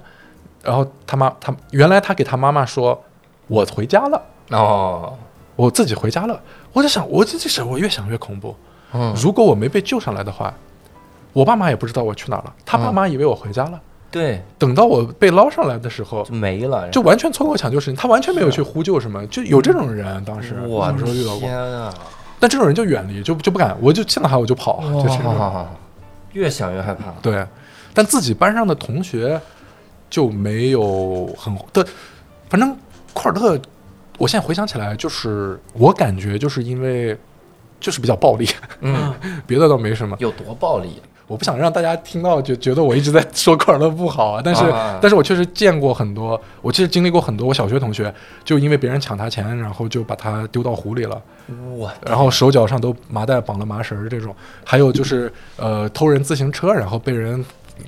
然后他妈他原来他给他妈妈说，我回家了，哦我自己回家了。我在想，我这这事儿我越想越恐怖。嗯如果我没被救上来的话，我爸妈也不知道我去哪了，他爸嗯妈以为我回家了。对等到我被捞上来的时候，就没了，就完全错过抢救时间，他完全没有去呼救什么，就有这种人。当时我小时候遇到过但这种人就远离，就就不敢，我就见到他我就跑，就这种。越想越害怕。对，但自己班上的同学就没有很对，反正库尔特，我现在回想起来，就是我感觉就是因为就是比较暴力，嗯，别的倒没什么。有多暴力？我不想让大家听到就觉得我一直在说库尔勒不好啊，但是、啊。但是我确实见过很多，我其实经历过很多，我小学同学就因为别人抢他钱，然后就把他丢到湖里了，我然后手脚上都麻袋绑了麻绳儿这种，还有就是呃偷人自行车，然后被人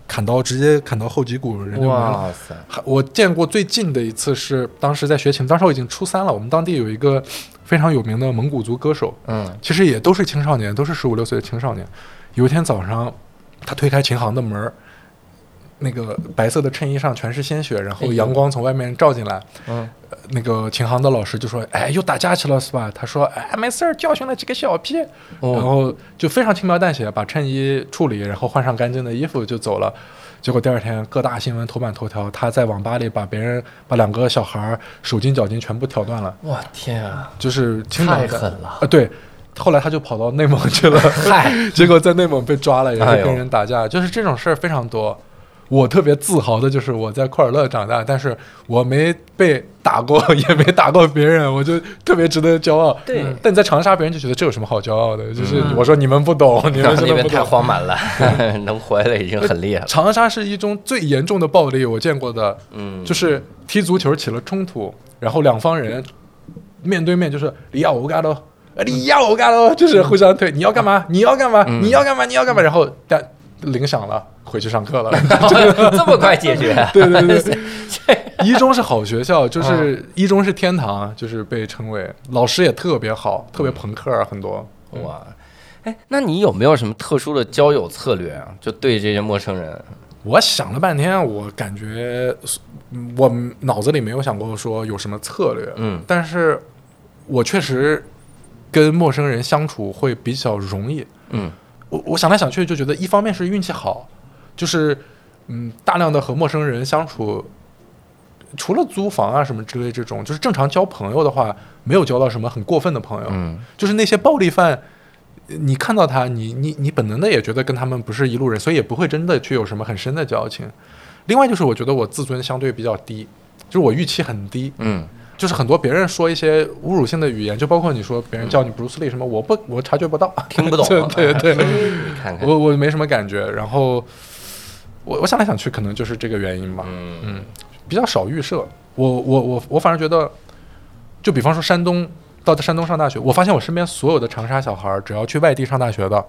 砍刀直接砍到后脊骨，人就没了。哇塞，还我见过最近的一次是当时在学琴，当时我已经初三了，我们当地有一个非常有名的蒙古族歌手，嗯其实也都是青少年，都是十五六岁的青少年。有一天早上，他推开琴行的门儿，那个白色的衬衣上全是鲜血，然后阳光从外面照进来。嗯呃那个琴行的老师就说：“哎，又打架去了是吧？”他说：“哎，没事儿，教训了几个小屁。然哦后就非常轻描淡写把衬衣处理，然后换上干净的衣服就走了。结果第二天各大新闻头版头条，他在网吧里把别人把两个小孩儿手筋脚筋全部挑断了，我天啊，就是太狠了啊！对，后来他就跑到内蒙去了，嗨，结果在内蒙被抓了，也是哎呦跟人打架，就是这种事儿非常多。我特别自豪的就是我在库尔勒长大，但是我没被打过，也没打过别人，我就特别值得骄傲。对嗯但你在长沙，别人就觉得这有什么好骄傲的？就是嗯我说你们不懂，你们那边太。荒蛮了，能回来已经很厉害了。长沙是一中最严重的暴力，我见过的，嗯，就是踢足球起了冲突，然后两方人面对面就是你要我干喽，呃你要我干喽，就是互相推，你要干嘛？你要干嘛？嗯你要干嘛？你要干嘛？然后但铃响了，回去上课了。这么快解决？对对对对，一中是好学校，嗯就是一中是天堂，就是被称为老师也特别好，特别朋克啊，很多。哇，哎，那你有没有什么特殊的交友策略啊？就对这些陌生人，我想了半天，我感觉嗯我脑子里没有想过说有什么策略，嗯但是我确实跟陌生人相处会比较容易。嗯我我想来想去就觉得，一方面是运气好，就是嗯，大量的和陌生人相处，除了租房啊什么之类这种，就是正常交朋友的话，没有交到什么很过分的朋友。嗯就是那些暴力犯，你看到他，你你你本能的也觉得跟他们不是一路人，所以也不会真的去有什么很深的交情。另外就是我觉得我自尊相对比较低，就是我预期很低，嗯就是很多别人说一些侮辱性的语言，就包括你说别人叫你 Bruce Lee 什么，我不我察觉不到，听不懂对 对对，你看看，我我没什么感觉。然后我我想来想去，可能就是这个原因吧。嗯嗯，比较少预设。我我我我反而觉得，就比方说山东到山东上大学，我发现我身边所有的长沙小孩儿，只要去外地上大学的，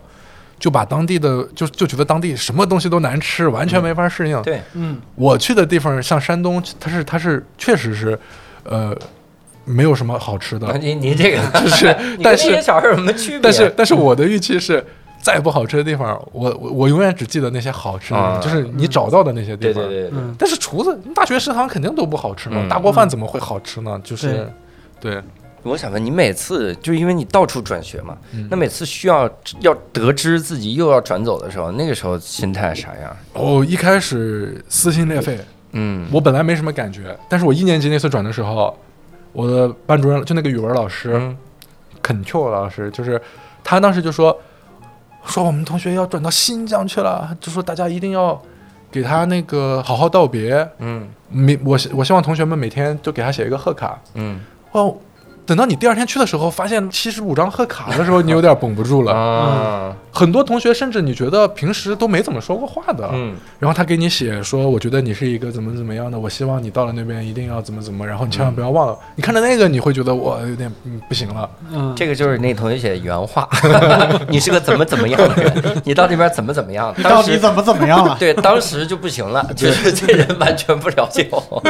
就把当地的就就觉得当地什么东西都难吃，完全没法适应。对，嗯，我去的地方像山东，它是它是确实是，呃，没有什么好吃的，你你这个 就是 但是那些小孩有什么区别？但是但是我的预期是。再不好吃的地方，我我我永远只记得那些好吃的，啊就是你找到的那些地方。对对对对，嗯，但是厨子大学食堂肯定都不好吃嘛，嗯大锅饭怎么会好吃呢？就是，对，我想问你，每次就因为你到处转学嘛，嗯那每次需要要得知自己又要转走的时候，那个时候心态啥样？哦，一开始撕心裂肺，嗯，我本来没什么感觉，但是我一年级那次转的时候，我的班主任就那个语文老师，嗯肯 Q 老师，就是他当时就说说我们同学要转到新疆去了，就说大家一定要给他那个好好道别。嗯每我希我希望同学们每天就给他写一个贺卡。嗯哦，等到你第二天去的时候，发现七十五张贺卡的时候，你有点绷不住了。啊很多同学甚至你觉得平时都没怎么说过话的，嗯然后他给你写说，我觉得你是一个怎么怎么样的，我希望你到了那边一定要怎么怎么，然后你千万不要忘了。你看着那个，你会觉得我有点嗯不行了。嗯，这个就是那同学写的原话，你是个怎么怎么样的人，你到这边怎么怎么样？你当时到底怎么怎么样了？对，当时就不行了，就是这人完全不了解我。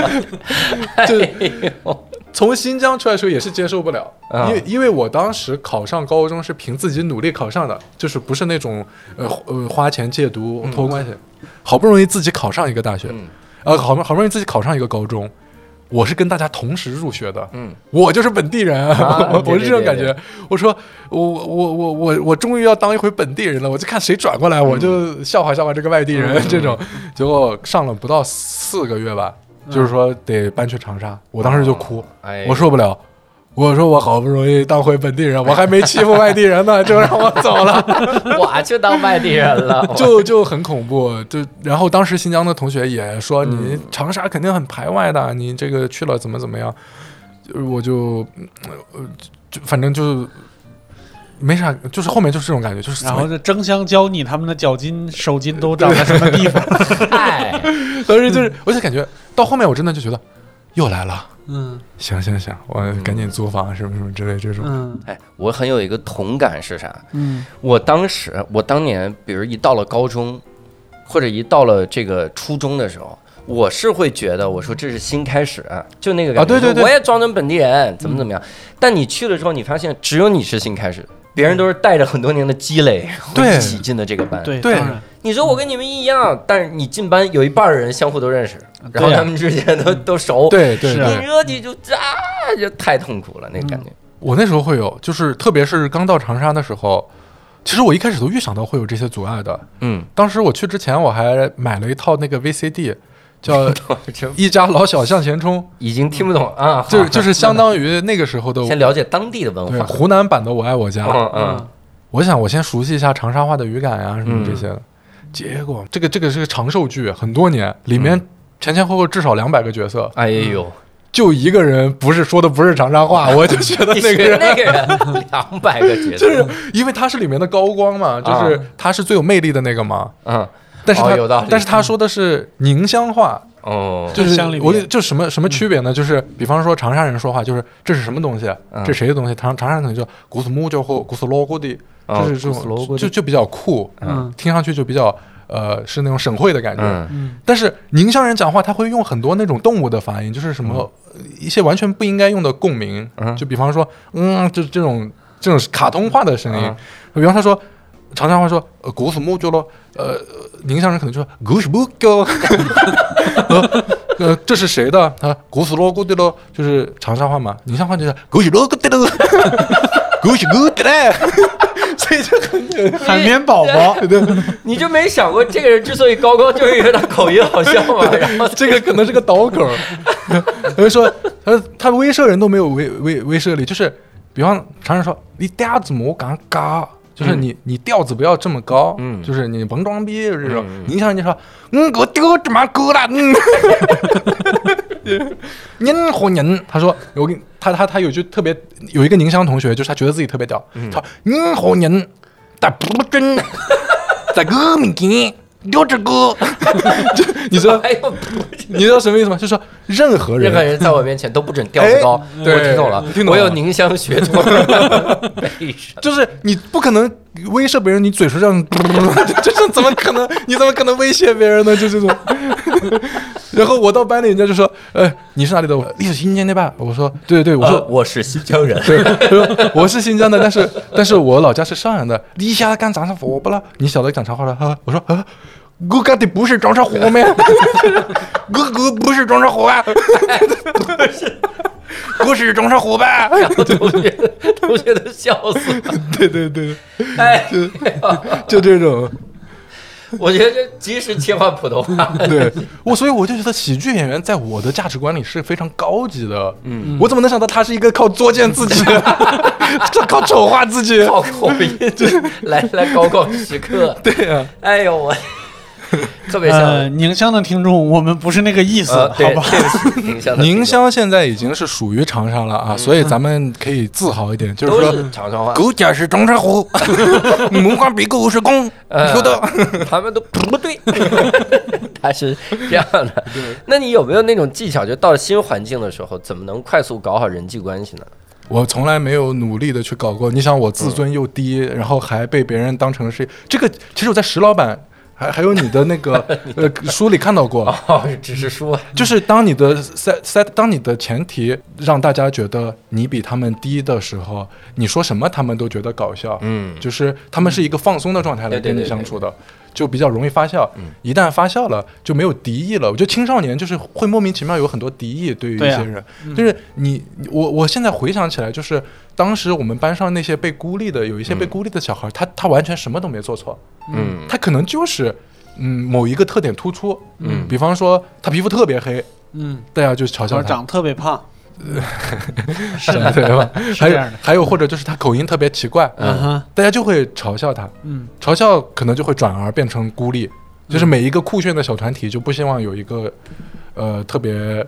就哎呦从新疆出来的时候也是接受不了，啊。因为因为我当时考上高中是凭自己努力考上的，就是不是那种呃呃花钱借读托关系，好不容易自己考上一个大学，嗯。呃好不好不容易自己考上一个高中。我是跟大家同时入学的，嗯。我就是本地人，啊 我是这种对对对。感觉。我说我我我我我终于要当一回本地人了，我就看谁转过来，我就笑话笑话这个外地人、这种。结果上了不到四个月吧，就是说得搬去长沙，我当时就哭，哎，我受不了。我说我好不容易当回本地人，我还没欺负外地人呢，就让我走了，我去当外地人了，就就很恐怖。就然后当时新疆的同学也说，嗯。你长沙肯定很排外的，你这个去了怎么怎么样，我就呃就反正就没啥，就是后面就是这种感觉，就是然后就争相教你他们的脚筋、手筋都长在什么地方。哎，当时就是，我就感觉到后面我真的就觉得又来了。嗯行行行，我赶紧租房什么什么之类这种。嗯哎，我很有一个同感是啥？嗯我当时，我当年，比如一到了高中，或者一到了这个初中的时候，我是会觉得，我说这是新开始，就那个感觉，啊对对对我也装成本地人，怎么怎么样。但你去了之后，你发现只有你是新开始，别人都是带着很多年的积累，对一起进的这个班。对对你说我跟你们一样，但是你进班有一半的人相互都认识，然后他们之间都都熟，对对是啊你对，说你就啊，就太痛苦了，那个感觉。我那时候会有，就是特别是刚到长沙的时候，其实我一开始都预想到会有这些阻碍的。嗯，当时我去之前，我还买了一套那个 VCD，叫 《一家老小向前冲。已经听不懂啊，》，就是就是相当于那个时候的先了解当地的文化。湖南版的《我爱我家》。嗯。嗯，我想我先熟悉一下长沙话的语感呀、什么这些的。结果这个这个是个长寿剧，很多年，里面前前后后至少两百个角色，哎呦，就一个人不是说的不是长沙话，我就觉得那个人 那个人两百个角色，就是因为他是里面的高光嘛，就是他是最有魅力的那个嘛。嗯。但是他、哦有道理。但是他说的是宁乡话，哦，就是乡里面。我就什么什么区别呢？就是比方说长沙人说话，就是这是什么东西？嗯。这谁的东西？长长沙人可能就古斯木就或古斯罗锅的，哦就是这古斯罗锅的种就就比较酷，嗯。听上去就比较呃是那种省会的感觉。但是宁乡人讲话，他会用很多那种动物的发音，就是什么、呃一些完全不应该用的共鸣，嗯就比方说，嗯，就这种这种卡通化的声音。嗯比方他说，长沙话说，呃，古斯木就咯，呃，宁乡人可能就说古斯木叫，呃，呃，这是谁的？啊，古什么古的咯，就是长沙话嘛。宁乡话就是古什么古的咯，古斯古的嘞，所以就很海绵宝宝，你就没想过这个人之所以高高，就是因为他口音好笑嘛？然后这个可能是个倒梗儿。他就说，他他威慑人都没有威威威慑力，就是比方常人说你调子莫敢高，就是你、你调子不要这么高，嗯就是你甭装逼，就是这种。嗯宁乡人就说，嗯，我丢这么高了，嗯。您和您，他说我给你他他他有句特别有一个宁乡同学，就是他觉得自己特别屌，他说您和您，但不真，在我面前刘志哥，就你知道 哎呦，你知道什么意思吗？就是说任何人任何人在我面前都不准吊子高。对我听懂了，听懂了我有宁乡血统。为什么？就是你不可能威慑别人，你嘴唇上，这这怎么可能？你怎么可能威胁别人呢？就这种。然后我到班里，人家就说：“呃，你是哪里的？我你是新疆的吧？”我说：“对对对，我说、呃我是新疆人。对，他说我是新疆的，但是但是我老家是上海的。你现在敢长上火不啦？你晓得讲长话了哈？我说啊，我干的不是装上火吗？我我不是装上火啊，我是装上火吧？然后同学同学都笑死了。对对对，哎，就这种。我觉得这及时切换普通话。对我，所以我就觉得喜剧演员在我的价值观里是非常高级的。嗯，我怎么能想到他是一个靠作践自己，他 靠丑化自己？靠口音，来来高光时刻。对呀、哎呦我，特别呃，像。宁乡的听众，我们不是那个意思，好吧？宁乡宁乡现在已经是属于长沙了啊，所以咱们可以自豪一点，就是说。是长沙话，狗脚是长沙虎，木瓜比狗是公，呃有的。他们都不对，他是这样的。那你有没有那种技巧，就到了新环境的时候，怎么能快速搞好人际关系呢？我从来没有努力的去搞过。你想，我自尊又低，然后还被别人当成是这个。其实我在石老板还还有你的那个 呃书里看到过，哦，只是书，就是当你的 set set 当你的前提让大家觉得你比他们低的时候，你说什么他们都觉得搞笑。嗯，就是他们是一个放松的状态来跟你相处的，就比较容易发酵。一旦发酵了，就没有敌意了。我觉得青少年就是会莫名其妙有很多敌意对于一些人，就是你我我现在回想起来，就是当时我们班上那些被孤立的，有一些被孤立的小孩，他他完全什么都没做错，嗯。他可能就是嗯某一个特点突出，嗯。比方说他皮肤特别黑，嗯，大家就嘲笑他，长得特别胖，是的，对吧？还有还有或者就是他口音特别奇怪，嗯。哼，大家就会嘲笑他。嗯。嘲笑可能就会转而变成孤立，就是每一个酷炫的小团体就不希望有一个呃特别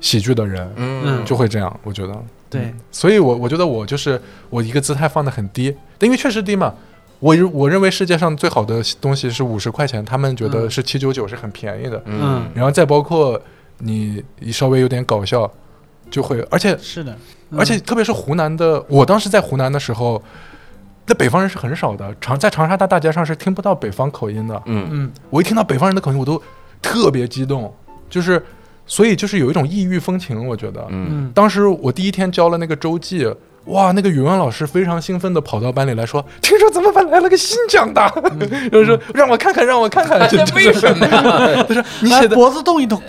喜剧的人，嗯。就会这样。我觉得，对，所以我我觉得我就是我一个姿态放得很低，因为确实低嘛。我认我认为世界上最好的东西是五十块钱，他们觉得嗯。是七九九是很便宜的，嗯。然后再包括你你稍微有点搞笑，就会，而且是的，嗯而且特别是湖南的，我当时在湖南的时候，那北方人是很少的，长在长沙大大街上是听不到北方口音的。嗯。嗯。我一听到北方人的口音，我都特别激动，就是所以就是有一种异域风情，我觉得。嗯。嗯。当时我第一天教了那个周记，哇，那个语文老师非常兴奋地跑到班里来说：“ 听说咱们班来了个新疆的，然后说让我看看，让我看看。”就为什么呀？他 说你写的脖子动一动，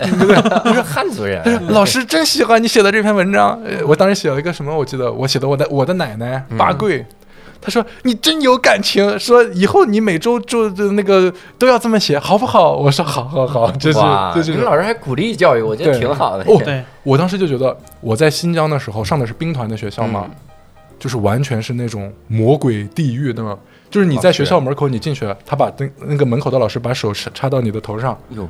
他说汉族人，老师真喜欢你写的这篇文章。呃我当时写了一个什么？我记得我写的我的我的奶奶八桂。他说：“你真有感情，说以后你每周就就那个都要这么写，好不好？”我说：“好好好。”就是哇，就是你们老师还鼓励教育，我觉得挺好的。哦对，我当时就觉得我在新疆的时候上的是兵团的学校嘛，嗯就是完全是那种魔鬼地狱的，就是你在学校门口你进去，他把那那个门口的老师把手插插到你的头上，哟。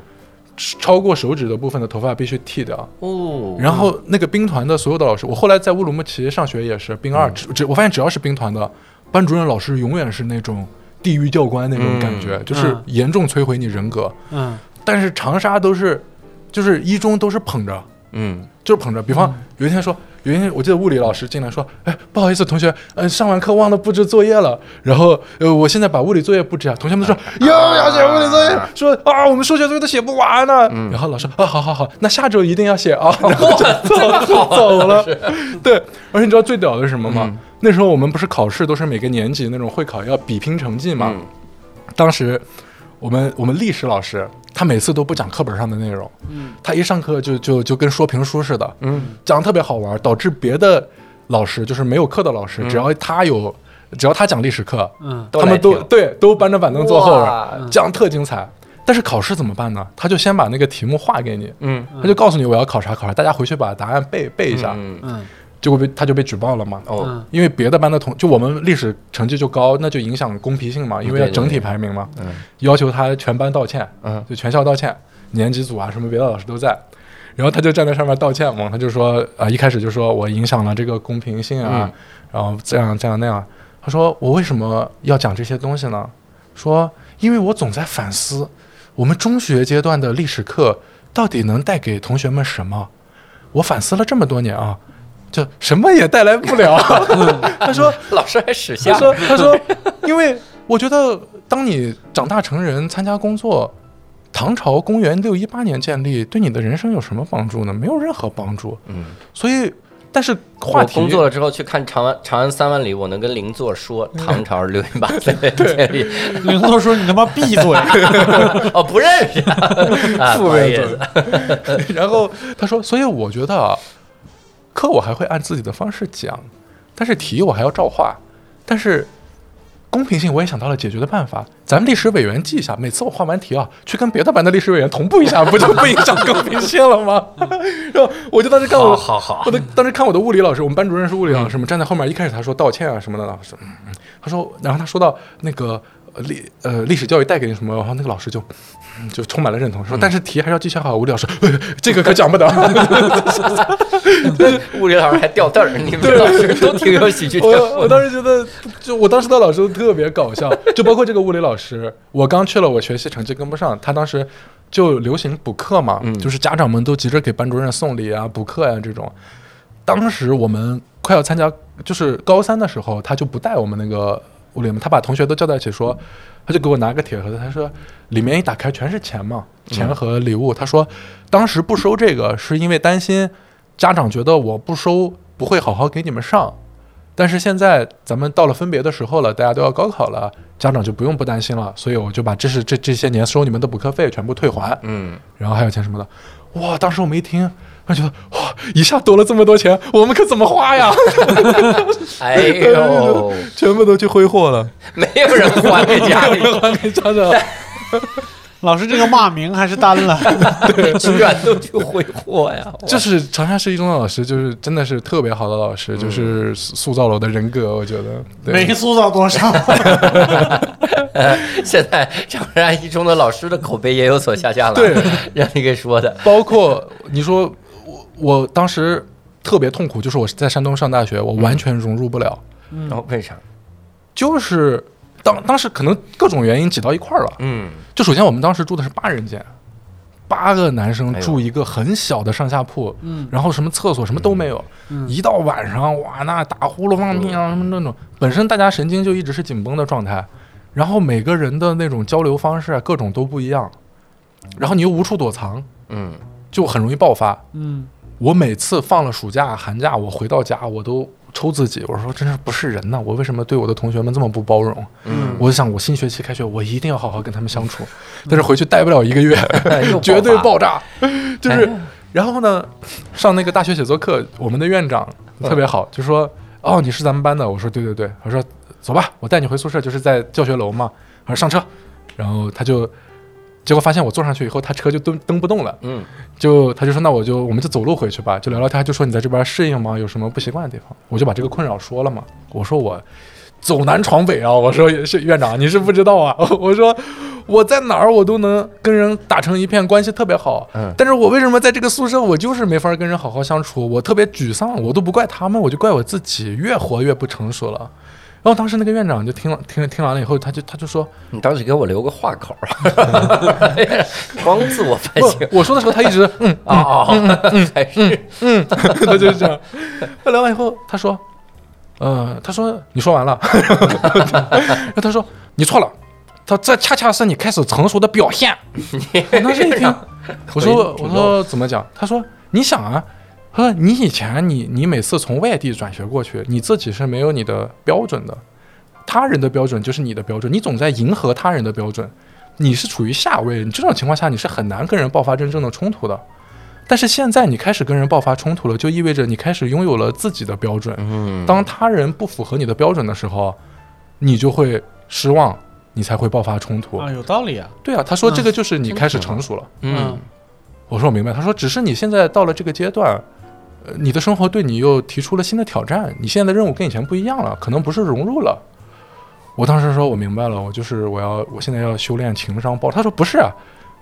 超过手指的部分的头发必须剃掉。哦，然后那个兵团的所有的老师，我后来在乌鲁木齐上学也是兵二，嗯。只只我发现只要是兵团的班主任老师，永远是那种地狱教官那种感觉，嗯。就是嗯严重摧毁你人格。嗯。但是长沙都是，就是一中都是捧着，嗯。就是捧着。比方有一天说，有一天我记得物理老师进来说，哎，不好意思，同学，呃，上完课忘了布置作业了，然后呃，我现在把物理作业布置啊。同学们都说 又要写物理作业，说啊，我们数学作业都写不完呢。然后老师啊，好好好，那下周一定要写啊，然后就 走走了。对，而且你知道最屌的是什么吗？那时候我们不是考试都是每个年级那种会考要比拼成绩嘛，嗯当时我们我们历史老师，他每次都不讲课本上的内容，嗯。他一上课就就就跟说评书似的，嗯。讲的特别好玩，导致别的老师就是没有课的老师，只要他有，只要他讲历史课，嗯。他们都对都搬着板凳坐后边讲特精彩。但是考试怎么办呢？他就先把那个题目画给你，嗯。他就告诉你我要考啥考啥，大家回去把答案背背一下，嗯。嗯结果被他就被举报了嘛。哦。嗯。因为别的班的同就我们历史成绩就高，那就影响公平性嘛，因为要整体排名嘛，嗯。要求他全班道歉，嗯。就全校道歉，年级组啊什么别的老师都在，然后他就站在上面道歉嘛，他就说啊、一开始就说我影响了这个公平性啊，嗯。然后这样这样那样，他说我为什么要讲这些东西呢？说因为我总在反思，我们中学阶段的历史课到底能带给同学们什么？我反思了这么多年啊，就什么也带来不了。他说，老师还识他相，说，他说，因为我觉得，当你长大成人，参加工作，唐朝公元六一八年建立，对你的人生有什么帮助呢？没有任何帮助。嗯，所以，但是话我题工作了之后去看长安长安三万里，我能跟邻座说唐朝六一八年建立，邻座说你他妈闭嘴，哦，不认识。啊，啊不好意思，然后他说，所以我觉得啊，课我还会按自己的方式讲，但是题我还要照画，但是。公平性，我也想到了解决的办法。咱们历史委员记一下，每次我画完题啊，去跟别的班的历史委员同步一下，不就不影响公平性了吗？然后我就当时看我，好好好我的当时看我的物理老师，我们班主任是物理老师嘛，站在后面，一开始他说道歉啊什么的，老师，嗯嗯，他说，然后他说到那个呃历呃历史教育带给你什么，然后那个老师就嗯就充满了认同，说但是题还是要记下好。物理老师，呃 这个可讲不得。物理老师还掉凳儿，你们这老师都挺有喜剧天我我。当时觉得，就我当时的老师都特别搞笑，就包括这个物理老师，我刚去了，我学习成绩跟不上，他当时就流行补课嘛，嗯就是家长们都急着给班主任送礼啊、补课呀、这种。当时我们快要参加，就是高三的时候，他就不带我们那个物理嘛，他把同学都叫在一起说，他就给我拿个铁盒子，他说里面一打开全是钱嘛，钱和礼物。他说当时不收这个是因为担心家长觉得我不收不会好好给你们上，但是现在咱们到了分别的时候了，大家都要高考了，家长就不用不担心了，所以我就把这是这这些年收你们的补课费全部退还，嗯，然后还有钱什么的。哇，当时我们一听，我觉得哇，一下多了这么多钱，我们可怎么花呀？哎呦，全部都去挥霍了，没有人还给家里，还给家长。老师这个骂名还是担了。居然都去挥霍呀！就是长沙市一中的老师，就是真的是特别好的老师，就是塑塑造了我的人格，我觉得。对没塑造多少，现在长沙一中的老师的口碑也有所下降了，对，让你给说的，包括你说我，当时特别痛苦，就是我在山东上大学，我完全融入不了，然后为啥？就是当当时可能各种原因挤到一块儿了。嗯，就首先我们当时住的是八人间，八个男生住一个很小的上下铺，嗯。然后什么厕所什么都没有，嗯。一到晚上哇，那打呼噜放屁啊什么那种，本身大家神经就一直是紧绷的状态，然后每个人的那种交流方式啊，各种都不一样，然后你又无处躲藏，嗯，就很容易爆发。嗯，我每次放了暑假、寒假，我回到家我都抽自己，我说真是不是人呐，我为什么对我的同学们这么不包容？嗯我就想我新学期开学，我一定要好好跟他们相处，但是回去待不了一个月，又绝对爆炸。就是哎，然后呢，上那个大学写作课，我们的院长特别好，就说：“哦，你是咱们班的。”我说：“对对对。”他说：“走吧，我带你回宿舍，就是在教学楼嘛。”他说：“上车。”然后他就，结果发现我坐上去以后，他车就蹬蹬不动了。嗯，就他就说那我就我们就走路回去吧，就聊聊天，就说你在这边适应吗？有什么不习惯的地方？我就把这个困扰说了嘛。我说我走南闯北啊，我说是院长你是不知道啊，我说我在哪儿我都能跟人打成一片，关系特别好。嗯但是我为什么在这个宿舍我就是没法跟人好好相处？我特别沮丧，我都不怪他们，我就怪我自己，越活越不成熟了。然后当时那个院长就听了听听完了以后，他就他就说，你当时给我留个话口啊，光自我反不省，我说的时候他一直嗯啊嗯，还是嗯，他就是这样。他聊完以后，他说，呃，他说你说完了，然 后他说你错了，他这恰恰是你开始成熟的表现。我当时一听，我说我说怎么讲？他说你想啊，他说你以前你你每次从外地转学过去，你自己是没有你的标准的，他人的标准就是你的标准，你总在迎合他人的标准，你是处于下位，你这种情况下你是很难跟人爆发真正的冲突的。但是现在你开始跟人爆发冲突了，就意味着你开始拥有了自己的标准。嗯，当他人不符合你的标准的时候，你就会失望，你才会爆发冲突。啊，有道理啊。对啊，他说嗯这个就是你开始成熟了。嗯我说我明白。他说只是你现在到了这个阶段，呃，你的生活对你又提出了新的挑战，你现在的任务跟以前不一样了，可能不是融入了。我当时说我明白了，我就是我要我现在要修炼情商包。他说不是啊，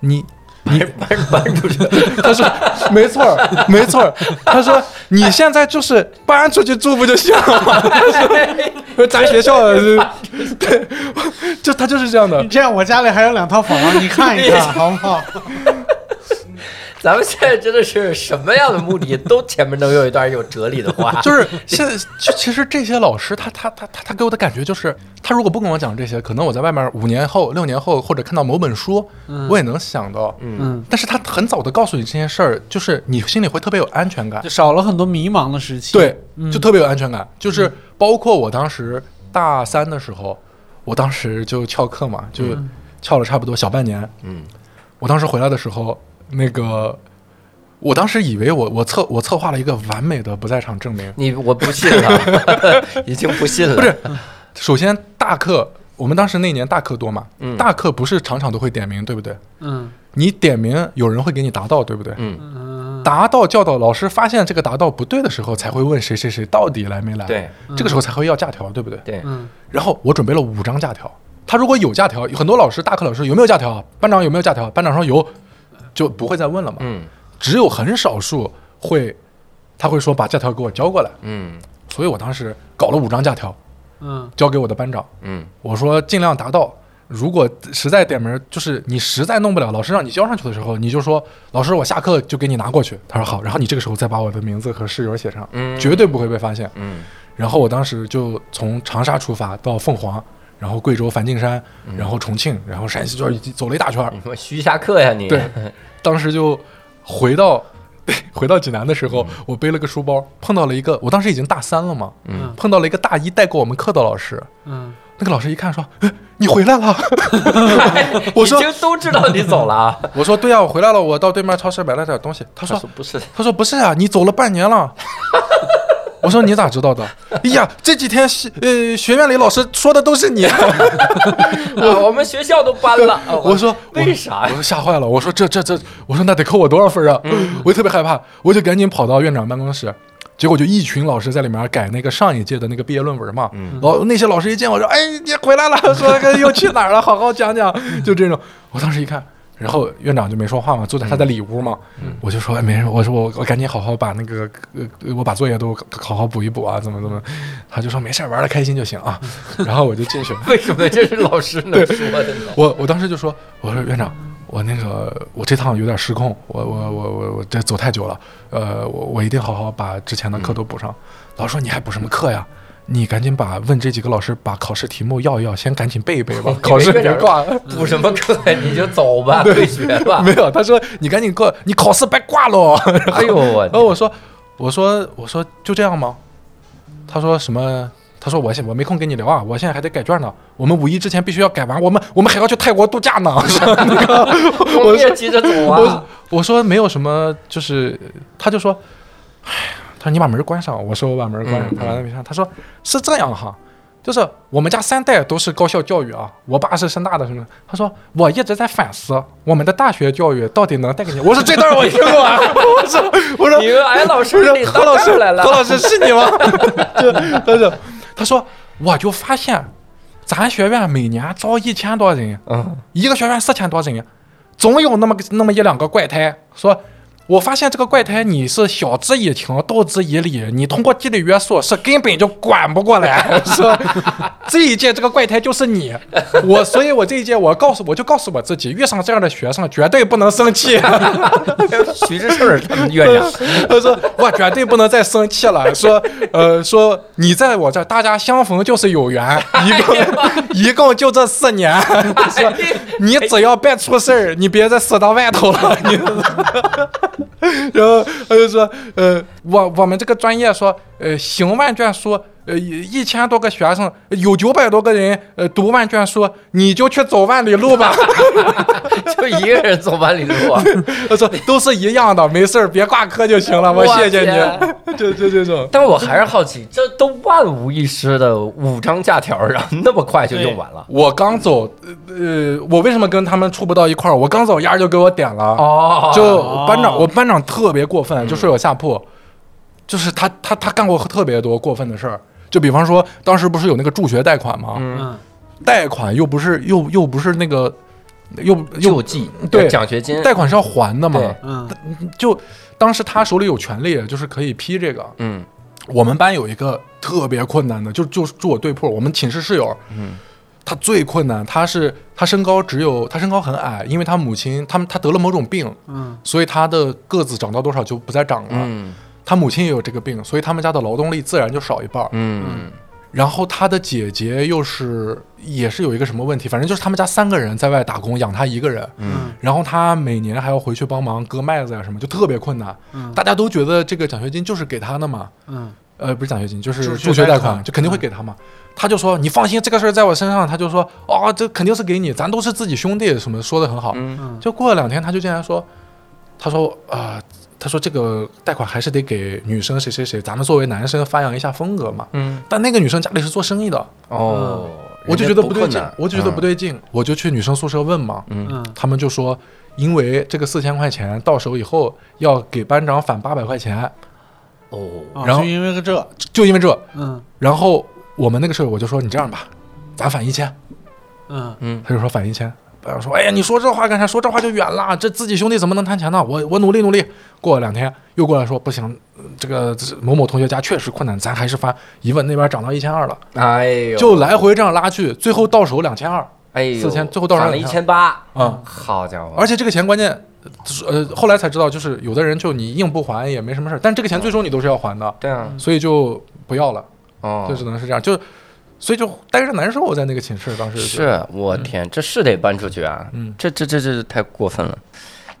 你你搬搬出去，他说没错儿，没错儿。他说你现在就是搬出去住不就行了吗？他说咱学校就对，就他就是这样的你。这样，我家里还有两套房，你看一看 好不好？咱们现在真的是什么样的目的，都前面能有一段有哲理的话。就是现在，就其实这些老师，他他他他他给我的感觉就是，他如果不跟我讲这些，可能我在外面五年后、六年后，或者看到某本书，我也能想到。嗯，但是他很早的告诉你这件事儿，就是你心里会特别有安全感就。少了很多迷茫的时期。对，就特别有安全感。就是包括我当时大三的时候，我当时就翘课嘛，就翘了差不多小半年。嗯，我当时回来的时候，那个，我当时以为我我策我策划了一个完美的不在场证明。你我不信了，已经不信了。不是，首先大课，我们当时那年大课多嘛，嗯大课不是场场都会点名，对不对？嗯你点名，有人会给你答到，对不对？嗯，嗯答到教导，老师发现这个答到不对的时候，才会问谁谁谁到底来没来。，对这个时候才会要假条，对不对？对，嗯然后我准备了五张假条，他如果有假条，很多老师大课老师有没有假条啊？班长有没有假条？班长说有，就不会再问了嘛。嗯只有很少数会，他会说把假条给我交过来，嗯所以我当时搞了五张假条嗯交给我的班长，嗯我说尽量达到。如果实在点名，就是你实在弄不了，老师让你交上去的时候，你就说老师，我下课就给你拿过去。他说好，然后你这个时候再把我的名字和室友写上，嗯，绝对不会被发现。嗯然后我当时就从长沙出发到凤凰，然后贵州梵净山，然后重庆，然后山西，就是走了一大圈儿。你说徐霞客呀你？对，当时就回到 回到济南的时候，我背了个书包，碰到了一个，我当时已经大三了嘛，嗯碰到了一个大一带过我们课的老师。嗯那个老师一看说：“哎，你回来了。”我说 已经都知道你走了啊。：“我说对呀、我回来了，我到对面超市买了点东西。”他说他说不是，：“他说不是啊，你走了半年了。”我说你咋知道的？哎呀，这几天学呃学院里老师说的都是你。啊我们学校都搬了。啊我说为啥呀？我说吓坏了，我说这这这，我说那得扣我多少分啊？我就特别害怕，我就赶紧跑到院长办公室，结果就一群老师在里面改那个上一届的那个毕业论文嘛。然后那些老师一见我说：“哎，你回来了，说又去哪儿了？好好讲讲。”就这种，我当时一看。然后院长就没说话嘛，坐在他的里屋嘛，我就说哎没事，我说我我赶紧好好把那个呃我把作业都好好补一补啊，怎么怎么，他就说没事，玩的开心就行啊，然后我就进去了。为什么这是老师能说的呢？我我当时就说，我说院长，我那个我这趟有点失控，我我我我我这走太久了，呃，我我一定好好把之前的课都补上。老师说你还补什么课呀？你赶紧把问这几个老师把考试题目要一要，先赶紧背一背吧，考试别挂。补什么课呀？你就走吧，退学吧。没有，他说你赶紧过，你考试别挂喽。哎呦我然后我说，我说我说就这样吗？他说什么？他说我现我没空跟你聊啊，我现在还得改卷呢。我们五一之前必须要改完，我们我们还要去泰国度假呢。说那个，我们也急着走我啊。我说没有什么，就是他就说，哎，他说你把门关上。我说我把门关上，嗯他把门关上。他说是这样哈，就是我们家三代都是高校教育啊，我爸是深大的什么？他说我一直在反思我们的大学教育到底能带给你。我说这段我听过啊，我说我说你们哎，老师你何老师来了何。老师是你吗？就他说他说我就发现咱学院每年招一千多人，嗯，一个学院四千多人，总有那么那么一两个怪胎说。我发现这个怪胎你是晓之以情，动之以理，你通过纪律约束是根本就管不过来。说这一届这个怪胎就是你，我所以，我这一届我告诉我就告诉我自己，遇上这样的学生绝对不能生气。徐志胜他们院长，他 说：“我绝对不能再生气了。说，呃，说你在我这儿，大家相逢就是有缘，一共一共就这四年。说你只要别出事儿，你别再死到外头了。你，然后他就说，呃，我我们这个专业说，呃，行万卷书。”呃，一一千多个学生，有九百多个人，呃，读万卷书，你就去走万里路吧。就一个人走万里路啊。他说都是一样的，没事儿，别挂科就行了，我我谢谢你。就就这种。但我还是好奇，这都万无一失的五张假条，然后那么快就用完了。我刚走，呃，呃我为什么跟他们处不到一块儿？我刚走，丫就给我点了。哦就班长，我班长特别过分，就睡我下铺，就是他他他干过特别多过分的事儿。就比方说，当时不是有那个助学贷款吗？嗯。嗯。贷款又不是又又不是那个又又救济对奖学金，贷款是要还的嘛，嗯。就当时他手里有权利，就是可以批这个。嗯。我们班有一个特别困难的，就就住我对铺，我们寝室室友，嗯。他最困难，他是他身高只有他身高很矮，因为他母亲他们他得了某种病，嗯。所以他的个子长到多少就不再长了。嗯他母亲也有这个病，所以他们家的劳动力自然就少一半儿。嗯然后他的姐姐又是也是有一个什么问题，反正就是他们家三个人在外打工养他一个人，嗯然后他每年还要回去帮忙割麦子呀、什么，就特别困难。嗯大家都觉得这个奖学金就是给他的嘛，嗯呃，不是奖学金，就是助学贷款，就肯定会给他嘛。他就说：“你放心，这个事儿在我身上。”他就说：“哦，这肯定是给你，咱都是自己兄弟，什么说的很好。嗯嗯就过了两天，他就竟然说：“他说啊、他说这个贷款还是得给女生谁谁谁，咱们作为男生发扬一下风格嘛。嗯。但那个女生家里是做生意的，哦，我就觉得不对劲，我就觉得不，嗯对劲，我就去女生宿舍问嘛，嗯。嗯。他们就说，因为这个四千块钱到手以后要给班长返八百块钱，哦。啊然后就因为个这。就因为这，嗯。然后我们那个舍友我就说你这样吧，咱返一千，嗯。嗯。他就说返一千。班长说：“哎呀，你说这话干啥？说这话就远了。这自己兄弟怎么能谈钱呢？我我努力努力。过了两天，又过来说不行，呃这个某某同学家确实困难，咱还是发。一问那边涨到一千二了，哎呦，就来回这样拉去，最后到手两千二。哎呦4000最后到手了一两千八，嗯，好家伙，而且这个钱关键，呃，后来才知道，就是有的人就你硬不还也没什么事儿，但这个钱最终你都是要还的，对啊，所以就不要了，哦，就只能是这样，就所以就待着难受，在那个寝室当时是我天，这是得搬出去啊！嗯。这这这这太过分了。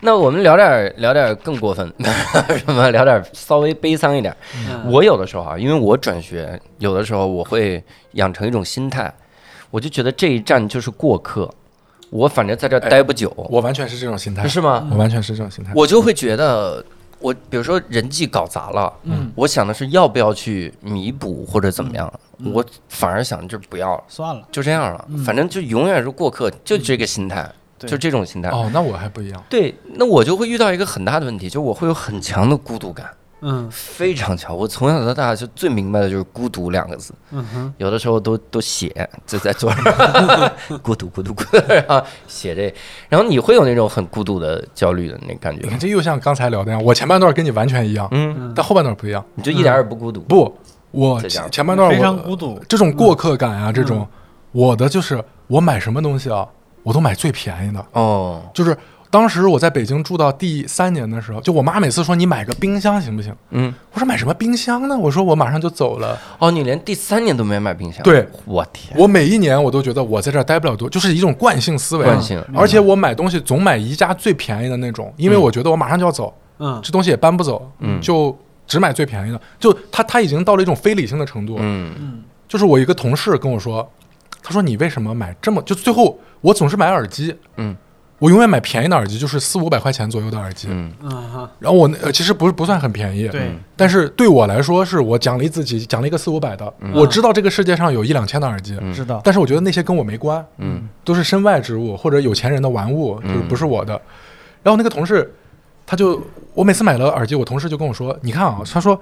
那我们聊点儿聊点儿更过分，什么聊点儿稍微悲伤一点。我有的时候啊，因为我转学，有的时候我会养成一种心态，我就觉得这一站就是过客，我反正在这儿待不久，我完全是这种心态，是吗？我完全是这种心态，我就会觉得，我比如说人际搞砸了，嗯我想的是要不要去弥补或者怎么样，嗯我反而想就不要了，算了，就这样了，反正就永远是过客，就这个心态，对就这种心态。哦，那我还不一样，对，那我就会遇到一个很大的问题，就我会有很强的孤独感，嗯。非常巧。我从小到大就最明白的就是孤独两个字，嗯哼。有的时候都都写，就在桌上，孤独孤独孤独，然后写这，然后你会有那种很孤独的焦虑的那感觉你，看这又像刚才聊的一样，我前半段跟你完全一样，嗯，嗯，但后半段不一样，你就一点也不孤独，不，我前前半段非常我孤独，这种过客感啊，这种嗯。我的就是我买什么东西啊，我都买最便宜的。哦，就是当时我在北京住到第三年的时候，就我妈每次说你买个冰箱行不行？嗯，我说买什么冰箱呢？我说我马上就走了。哦，你连第三年都没买冰箱，对，我天，我每一年我都觉得我在这儿待不了多，就是一种惯性思维。惯性而且我买东西总买宜家最便宜的那种，因为嗯我觉得我马上就要走，嗯这东西也搬不走，嗯就只买最便宜的。就他他已经到了一种非理性的程度。嗯嗯就是我一个同事跟我说，他说你为什么买这么就最后我总是买耳机，嗯我永远买便宜的耳机，就是四五百块钱左右的耳机。嗯。然后我那呃其实不是不算很便宜，对。但是对我来说是我奖励自己，奖励一个四五百的。嗯。我知道这个世界上有一两千的耳机，嗯。知道。但是我觉得那些跟我没关，嗯。都是身外之物或者有钱人的玩物，就是不是我的。然后那个同事，他就我每次买了耳机，我同事就跟我说：“你看啊，他说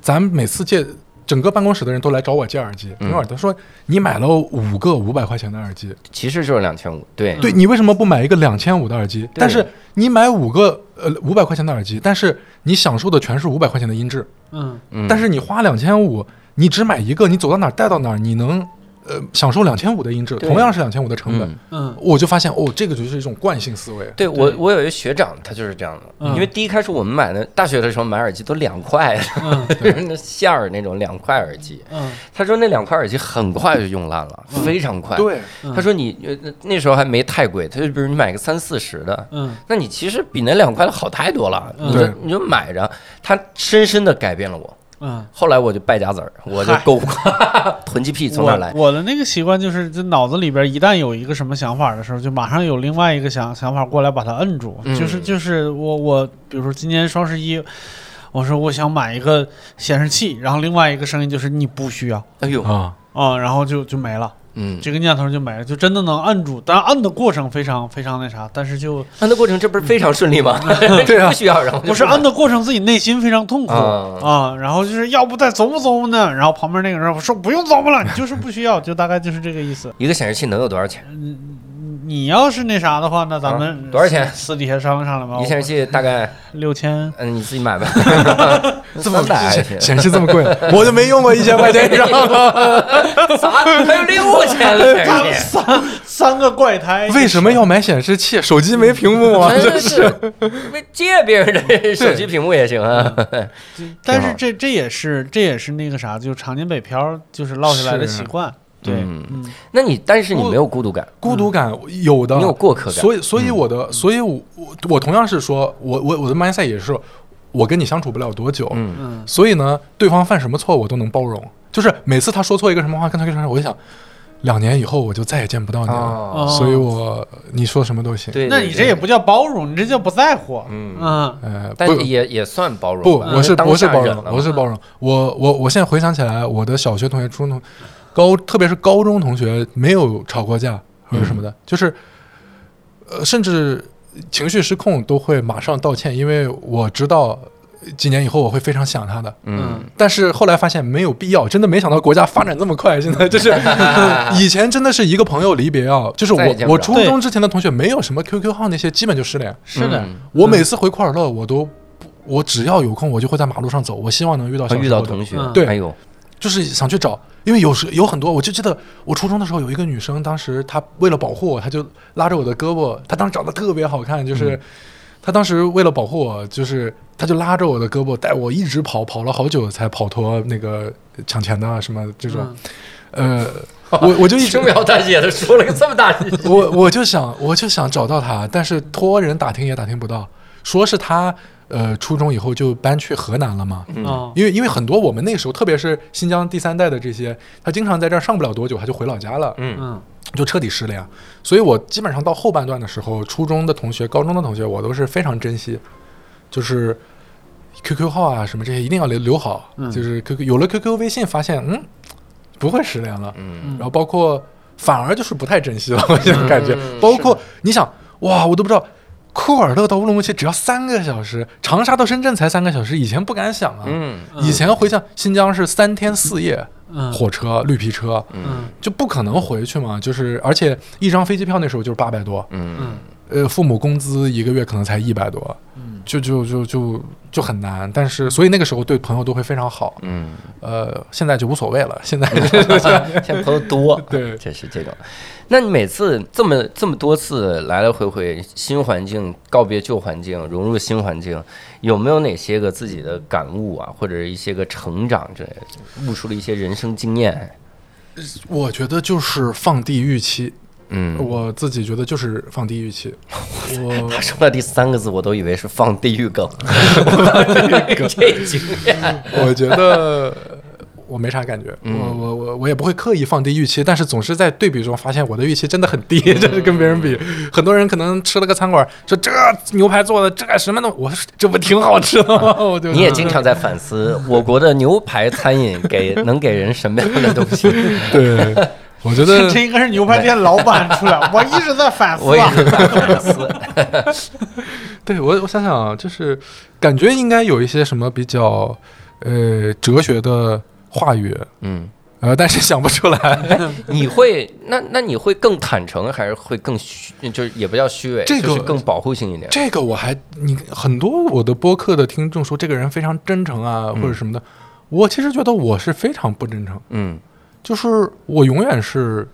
咱每次借。”整个办公室的人都来找我借耳机，嗯。听耳他说你买了五个五百块钱的耳机，其实就是两千五，对对你为什么不买一个两千五的耳机？但是你买五个呃五百块钱的耳机，但是你享受的全是五百块钱的音质，嗯。嗯。但是你花两千五，你只买一个，你走到哪儿带到哪儿，你能呃享受两千五的音质，同样是两千五的成本。嗯嗯我就发现哦，这个就是一种惯性思维。对我，我有一个学长，他就是这样的。嗯因为第一开始我们买的大学的时候买耳机都两块，嗯 就是那线儿那种两块耳机。嗯他说那两块耳机很快就用烂了，非常快。对，嗯他说你呃那那时候还没太贵，他就比如你买个三四十的，嗯那你其实比那两块的好太多了，嗯你就对你就买着。他深深的改变了我。嗯，后来我就败家子儿，我就嗨购物囤积癖从哪来？我我的那个习惯就是，这脑子里边一旦有一个什么想法的时候，就马上有另外一个想想法过来把它摁住。嗯。就是就是我我，比如说今年双十一，我说我想买一个显示器，然后另外一个声音就是你不需要。哎呦，啊，啊、然后就就没了，嗯，这个念头就没了，就真的能摁住。当然摁的过程非常非常那啥，但是就按的过程这不是非常顺利吗？对啊不需要，然后就不是买摁的过程自己内心非常痛苦啊啊，然后就是要不再琢磨琢磨呢？然后旁边那个人说不用琢磨了，你就是不需要，就大概就是这个意思。一个显示器能有多少钱？你要是那啥的话，那咱们啊多少钱私底下商量商量吧。一显示器大概，六千，嗯，你自己买吧。这么三百还行显显示这么贵，我就没用过一千块钱以上。啥？还有六千的显示器？三三个怪胎，为什么要买显示器？手机没屏幕啊！真是为借别人的手机屏幕也行啊。但是这这也是这也是那个啥，就是常年北漂就是落下来的是习惯。对，嗯。嗯。那你但是你没有孤独感，孤独感有的，你有过客感。所以，所以我的，所以我我我同样是说，我我我的 mindset 也是，我跟你相处不了多久，嗯。嗯。所以呢，对方犯什么错我都能包容。就是每次他说错一个什么话，跟他跟他说，我就想，两年以后我就再也见不到你了，哦，所以我你说什么都行。对，那对你这也不叫包容，你这叫不在乎。嗯。嗯。呃，但不。也也算包容不，我是当我是包容，我是包容。我我我现在回想起来，我的小学同学、初中同高，特别是高中同学，没有吵过架或者什么的，就是呃，甚至情绪失控都会马上道歉，因为我知道几年以后我会非常想他的。嗯但是后来发现没有必要，真的没想到国家发展这么快。现在就是 以前真的是一个朋友离别啊，就是我我初中之前的同学没有什么 QQ 号那些，基本就失联。是的，嗯我每次回库尔勒，我都我只要有空，我就会在马路上走，我希望能遇到遇到同学嗯，对哎呦，就是想去找，因为有时有很多，我就记得我初中的时候有一个女生，当时她为了保护我，她就拉着我的胳膊，她当时长得特别好看，就是、嗯。她当时为了保护我，就是她就拉着我的胳膊带我一直跑，跑了好久才跑脱那个抢钱的啊什么这种，嗯。呃，我我就一直轻描淡写的说了个这么大 的，我我就想我就想找到她，但是托人打听也打听不到，说是她呃初中以后就搬去河南了嘛，嗯。哦。因为因为很多我们那时候，特别是新疆第三代的这些，他经常在这儿上不了多久，他就回老家了，嗯。嗯就彻底失联。所以我基本上到后半段的时候，初中的同学、高中的同学，我都是非常珍惜，就是 QQ 号啊什么这些一定要留留好。嗯。就是 QQ 有了 QQ、微信，发现嗯不会失联了，嗯。然后包括反而就是不太珍惜了，我现在感觉，嗯包括你想哇，我都不知道。库尔勒到乌鲁木齐只要三个小时，长沙到深圳才三个小时，以前不敢想啊。嗯以前回像新疆是三天四夜，嗯火车、绿皮车嗯就不可能回去嘛。就是而且一张飞机票那时候就是八百多，嗯嗯呃，父母工资一个月可能才一百多，嗯就就就就就很难。但是所以那个时候对朋友都会非常好，嗯，呃，现在就无所谓了。现在 现在朋友多，对这是这种。那你每次这么这么多次来来回回，新环境告别旧环境，融入新环境，有没有哪些个自己的感悟啊，或者一些个成长之类的，悟出了一些人生经验？我觉得就是放低预期，嗯，我自己觉得就是放低预期。我 他说了第三个字，我都以为是放地狱梗。这经验，我觉得我没啥感觉，嗯我我我我也不会刻意放低预期，但是总是在对比中发现我的预期真的很低，这是跟别人比。很多人可能吃了个餐馆，说这牛排做的这什么东，我说这不挺好吃的吗？我就你也经常在反思 我国的牛排餐饮给能给人什么样的东西？对，我觉得这应该是牛排店老板出来，我一直在反思啊。我也是在反思。对我我想想啊，就是感觉应该有一些什么比较呃哲学的话语，嗯，呃，但是想不出来。你会那那你会更坦诚，还是会更虚？就是也不叫虚伪，这个就是更保护性一点。这个我还你很多我的播客的听众说这个人非常真诚啊，或者什么的，我其实觉得我是非常不真诚，嗯就是我永远是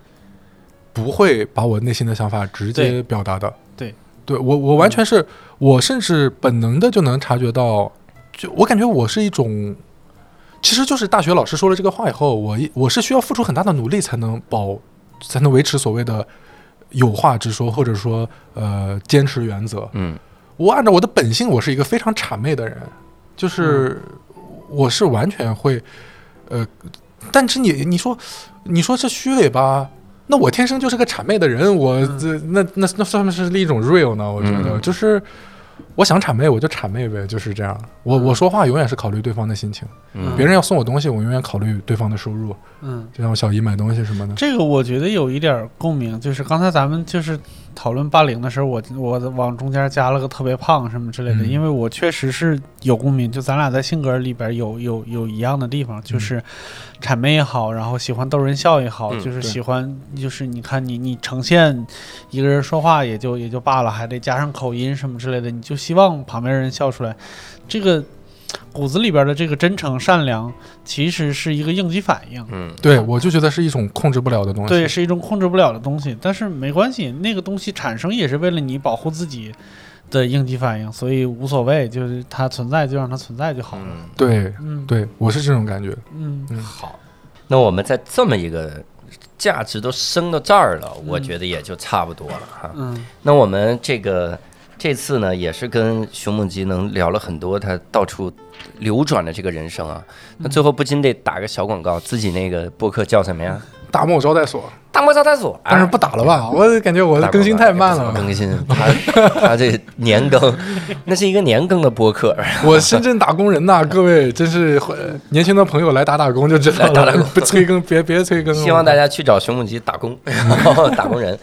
不会把我内心的想法直接表达的。对，对我我完全是我甚至本能的就能察觉到，就我感觉我是一种。其实就是大学老师说了这个话以后，我一我是需要付出很大的努力才能保，才能维持所谓的有话直说，或者说呃坚持原则。嗯我按照我的本性，我是一个非常谄媚的人，就是我是完全会，呃，但是你你说你说这虚伪吧，那我天生就是个谄媚的人，我这那那那算不是一种 real 呢？我觉得、嗯就是我想谄媚我就谄媚呗，就是这样。我我说话永远是考虑对方的心情，嗯。别人要送我东西，我永远考虑对方的收入。嗯，就像我小姨买东西什么的，这个我觉得有一点儿共鸣，就是刚才咱们就是讨论霸凌的时候，我我往中间加了个特别胖什么之类的，嗯。因为我确实是有共鸣，就咱俩在性格里边有有有一样的地方，嗯。就是谄媚也好，然后喜欢逗人笑也好，嗯就是喜欢就是你看你你呈现一个人说话也就也就罢了，还得加上口音什么之类的，你就希望旁边人笑出来，这个骨子里边的这个真诚善良，其实是一个应激反应。嗯对我就觉得是一种控制不了的东西。对，是一种控制不了的东西，但是没关系，那个东西产生也是为了你保护自己的应激反应，所以无所谓，就是它存在就让它存在就好了。嗯，对嗯，对，我是这种感觉。嗯嗯好，那我们在这么一个价值都升到这儿了，我嗯觉得也就差不多了哈。嗯那我们这个这次呢，也是跟熊梦吉能聊了很多他到处流转的这个人生啊。那最后不禁得打个小广告，自己那个播客叫什么呀？大漠招待所，大漠招待所。但是不打了吧？我感觉我的更新太慢了。更新他他这年更，那是一个年更的播客。我深圳打工人呐，各位真是呃年轻的朋友来打打工就知道了，来打打工不催更，别别催更了。希望大家去找熊母鸡打工，打工人。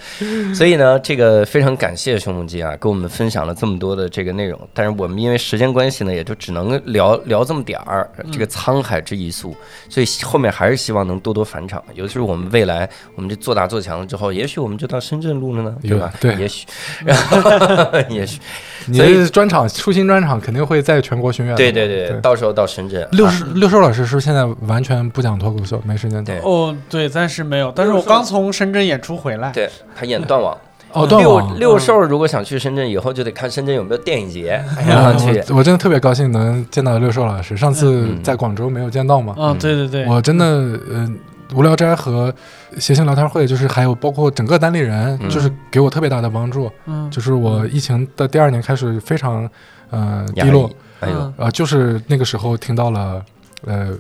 所以呢，这个非常感谢熊母鸡啊，跟我们分享了这么多的这个内容。但是我们因为时间关系呢，也就只能聊聊这么点儿这个沧海之一粟。所以后面还是希望能多多返场，尤其是我们未来我们就做大做强了之后，也许我们就到深圳录了呢，对吧？对也许，也许，你所以专场出新专场肯定会在全国巡演的。对对对，到时候到深圳。啊六十六寿老师是不是现在完全不讲脱口秀，没时间讲对哦，对，暂时没有，但是我刚从深圳演出回来。对他演断网，哦，断六网。六兽如果想去深圳，以后就得看深圳有没有电影节，嗯然后去。我我真的特别高兴能见到六兽老师，上次嗯在广州没有见到嘛，嗯，对对对，我真的嗯。无聊斋和谐星聊天会，就是还有包括整个单立人，嗯。就是给我特别大的帮助。嗯，就是我疫情的第二年开始非常呃低落，哎呦，嗯。呃，就是那个时候听到了呃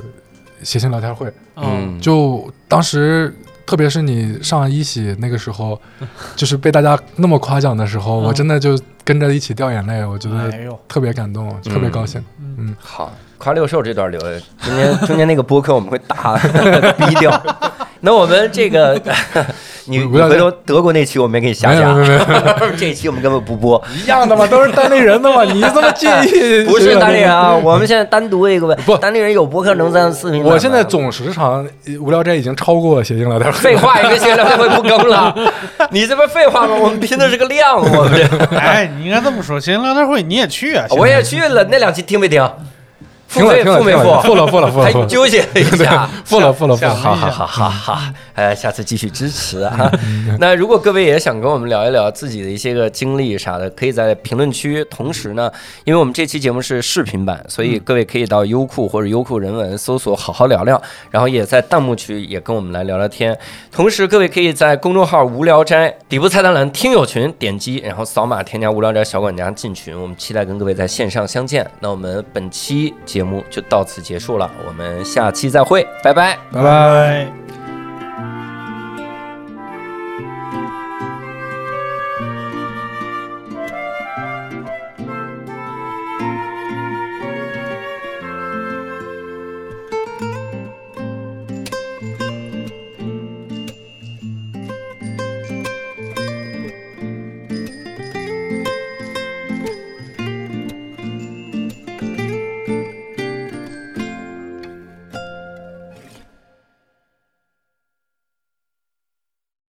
谐星聊天会，嗯，就当时，特别是你上一喜那个时候，就是被大家那么夸奖的时候，嗯我真的就跟着一起掉眼泪，我觉得特别感动，特别高兴。嗯嗯，好，夸六兽这段留着，中间中间那个播客我们会打 逼掉。那我们这个，你你不要回头德国那期我们也给你下架没有没，有没有，这一期我们根本不播，一样的嘛，都是单立人的嘛，你这么介意？不是单立人啊，我们现在单独一个问，不单立人有博客能上视频我现在总时长呃无聊斋已经超过谐星聊天会。废话，也谐星聊天会不更了。你这不是废话吗？我们拼的是个量，我们这。哎，你应该这么说，谐星聊天会你也去啊？我也去了，那两期听没听？付听了费付了付？付了付了付了还纠结了一下。付了付了付了，好好好好好，呃，下次继续支持啊。那如果各位也想跟我们聊一聊自己的一些个经历啥的，可以在评论区。同时呢，因为我们这期节目是视频版，所以各位可以到优酷或者优酷人文搜索“好好聊聊”，然后也在弹幕区也跟我们来聊聊天。同时，各位可以在公众号“无聊斋”底部菜单栏听友群点击，然后扫码添加“无聊斋小管家”进群。我们期待跟各位在线上相见。那我们本期节目就到此结束了，我们下期再会，拜拜。拜拜。拜。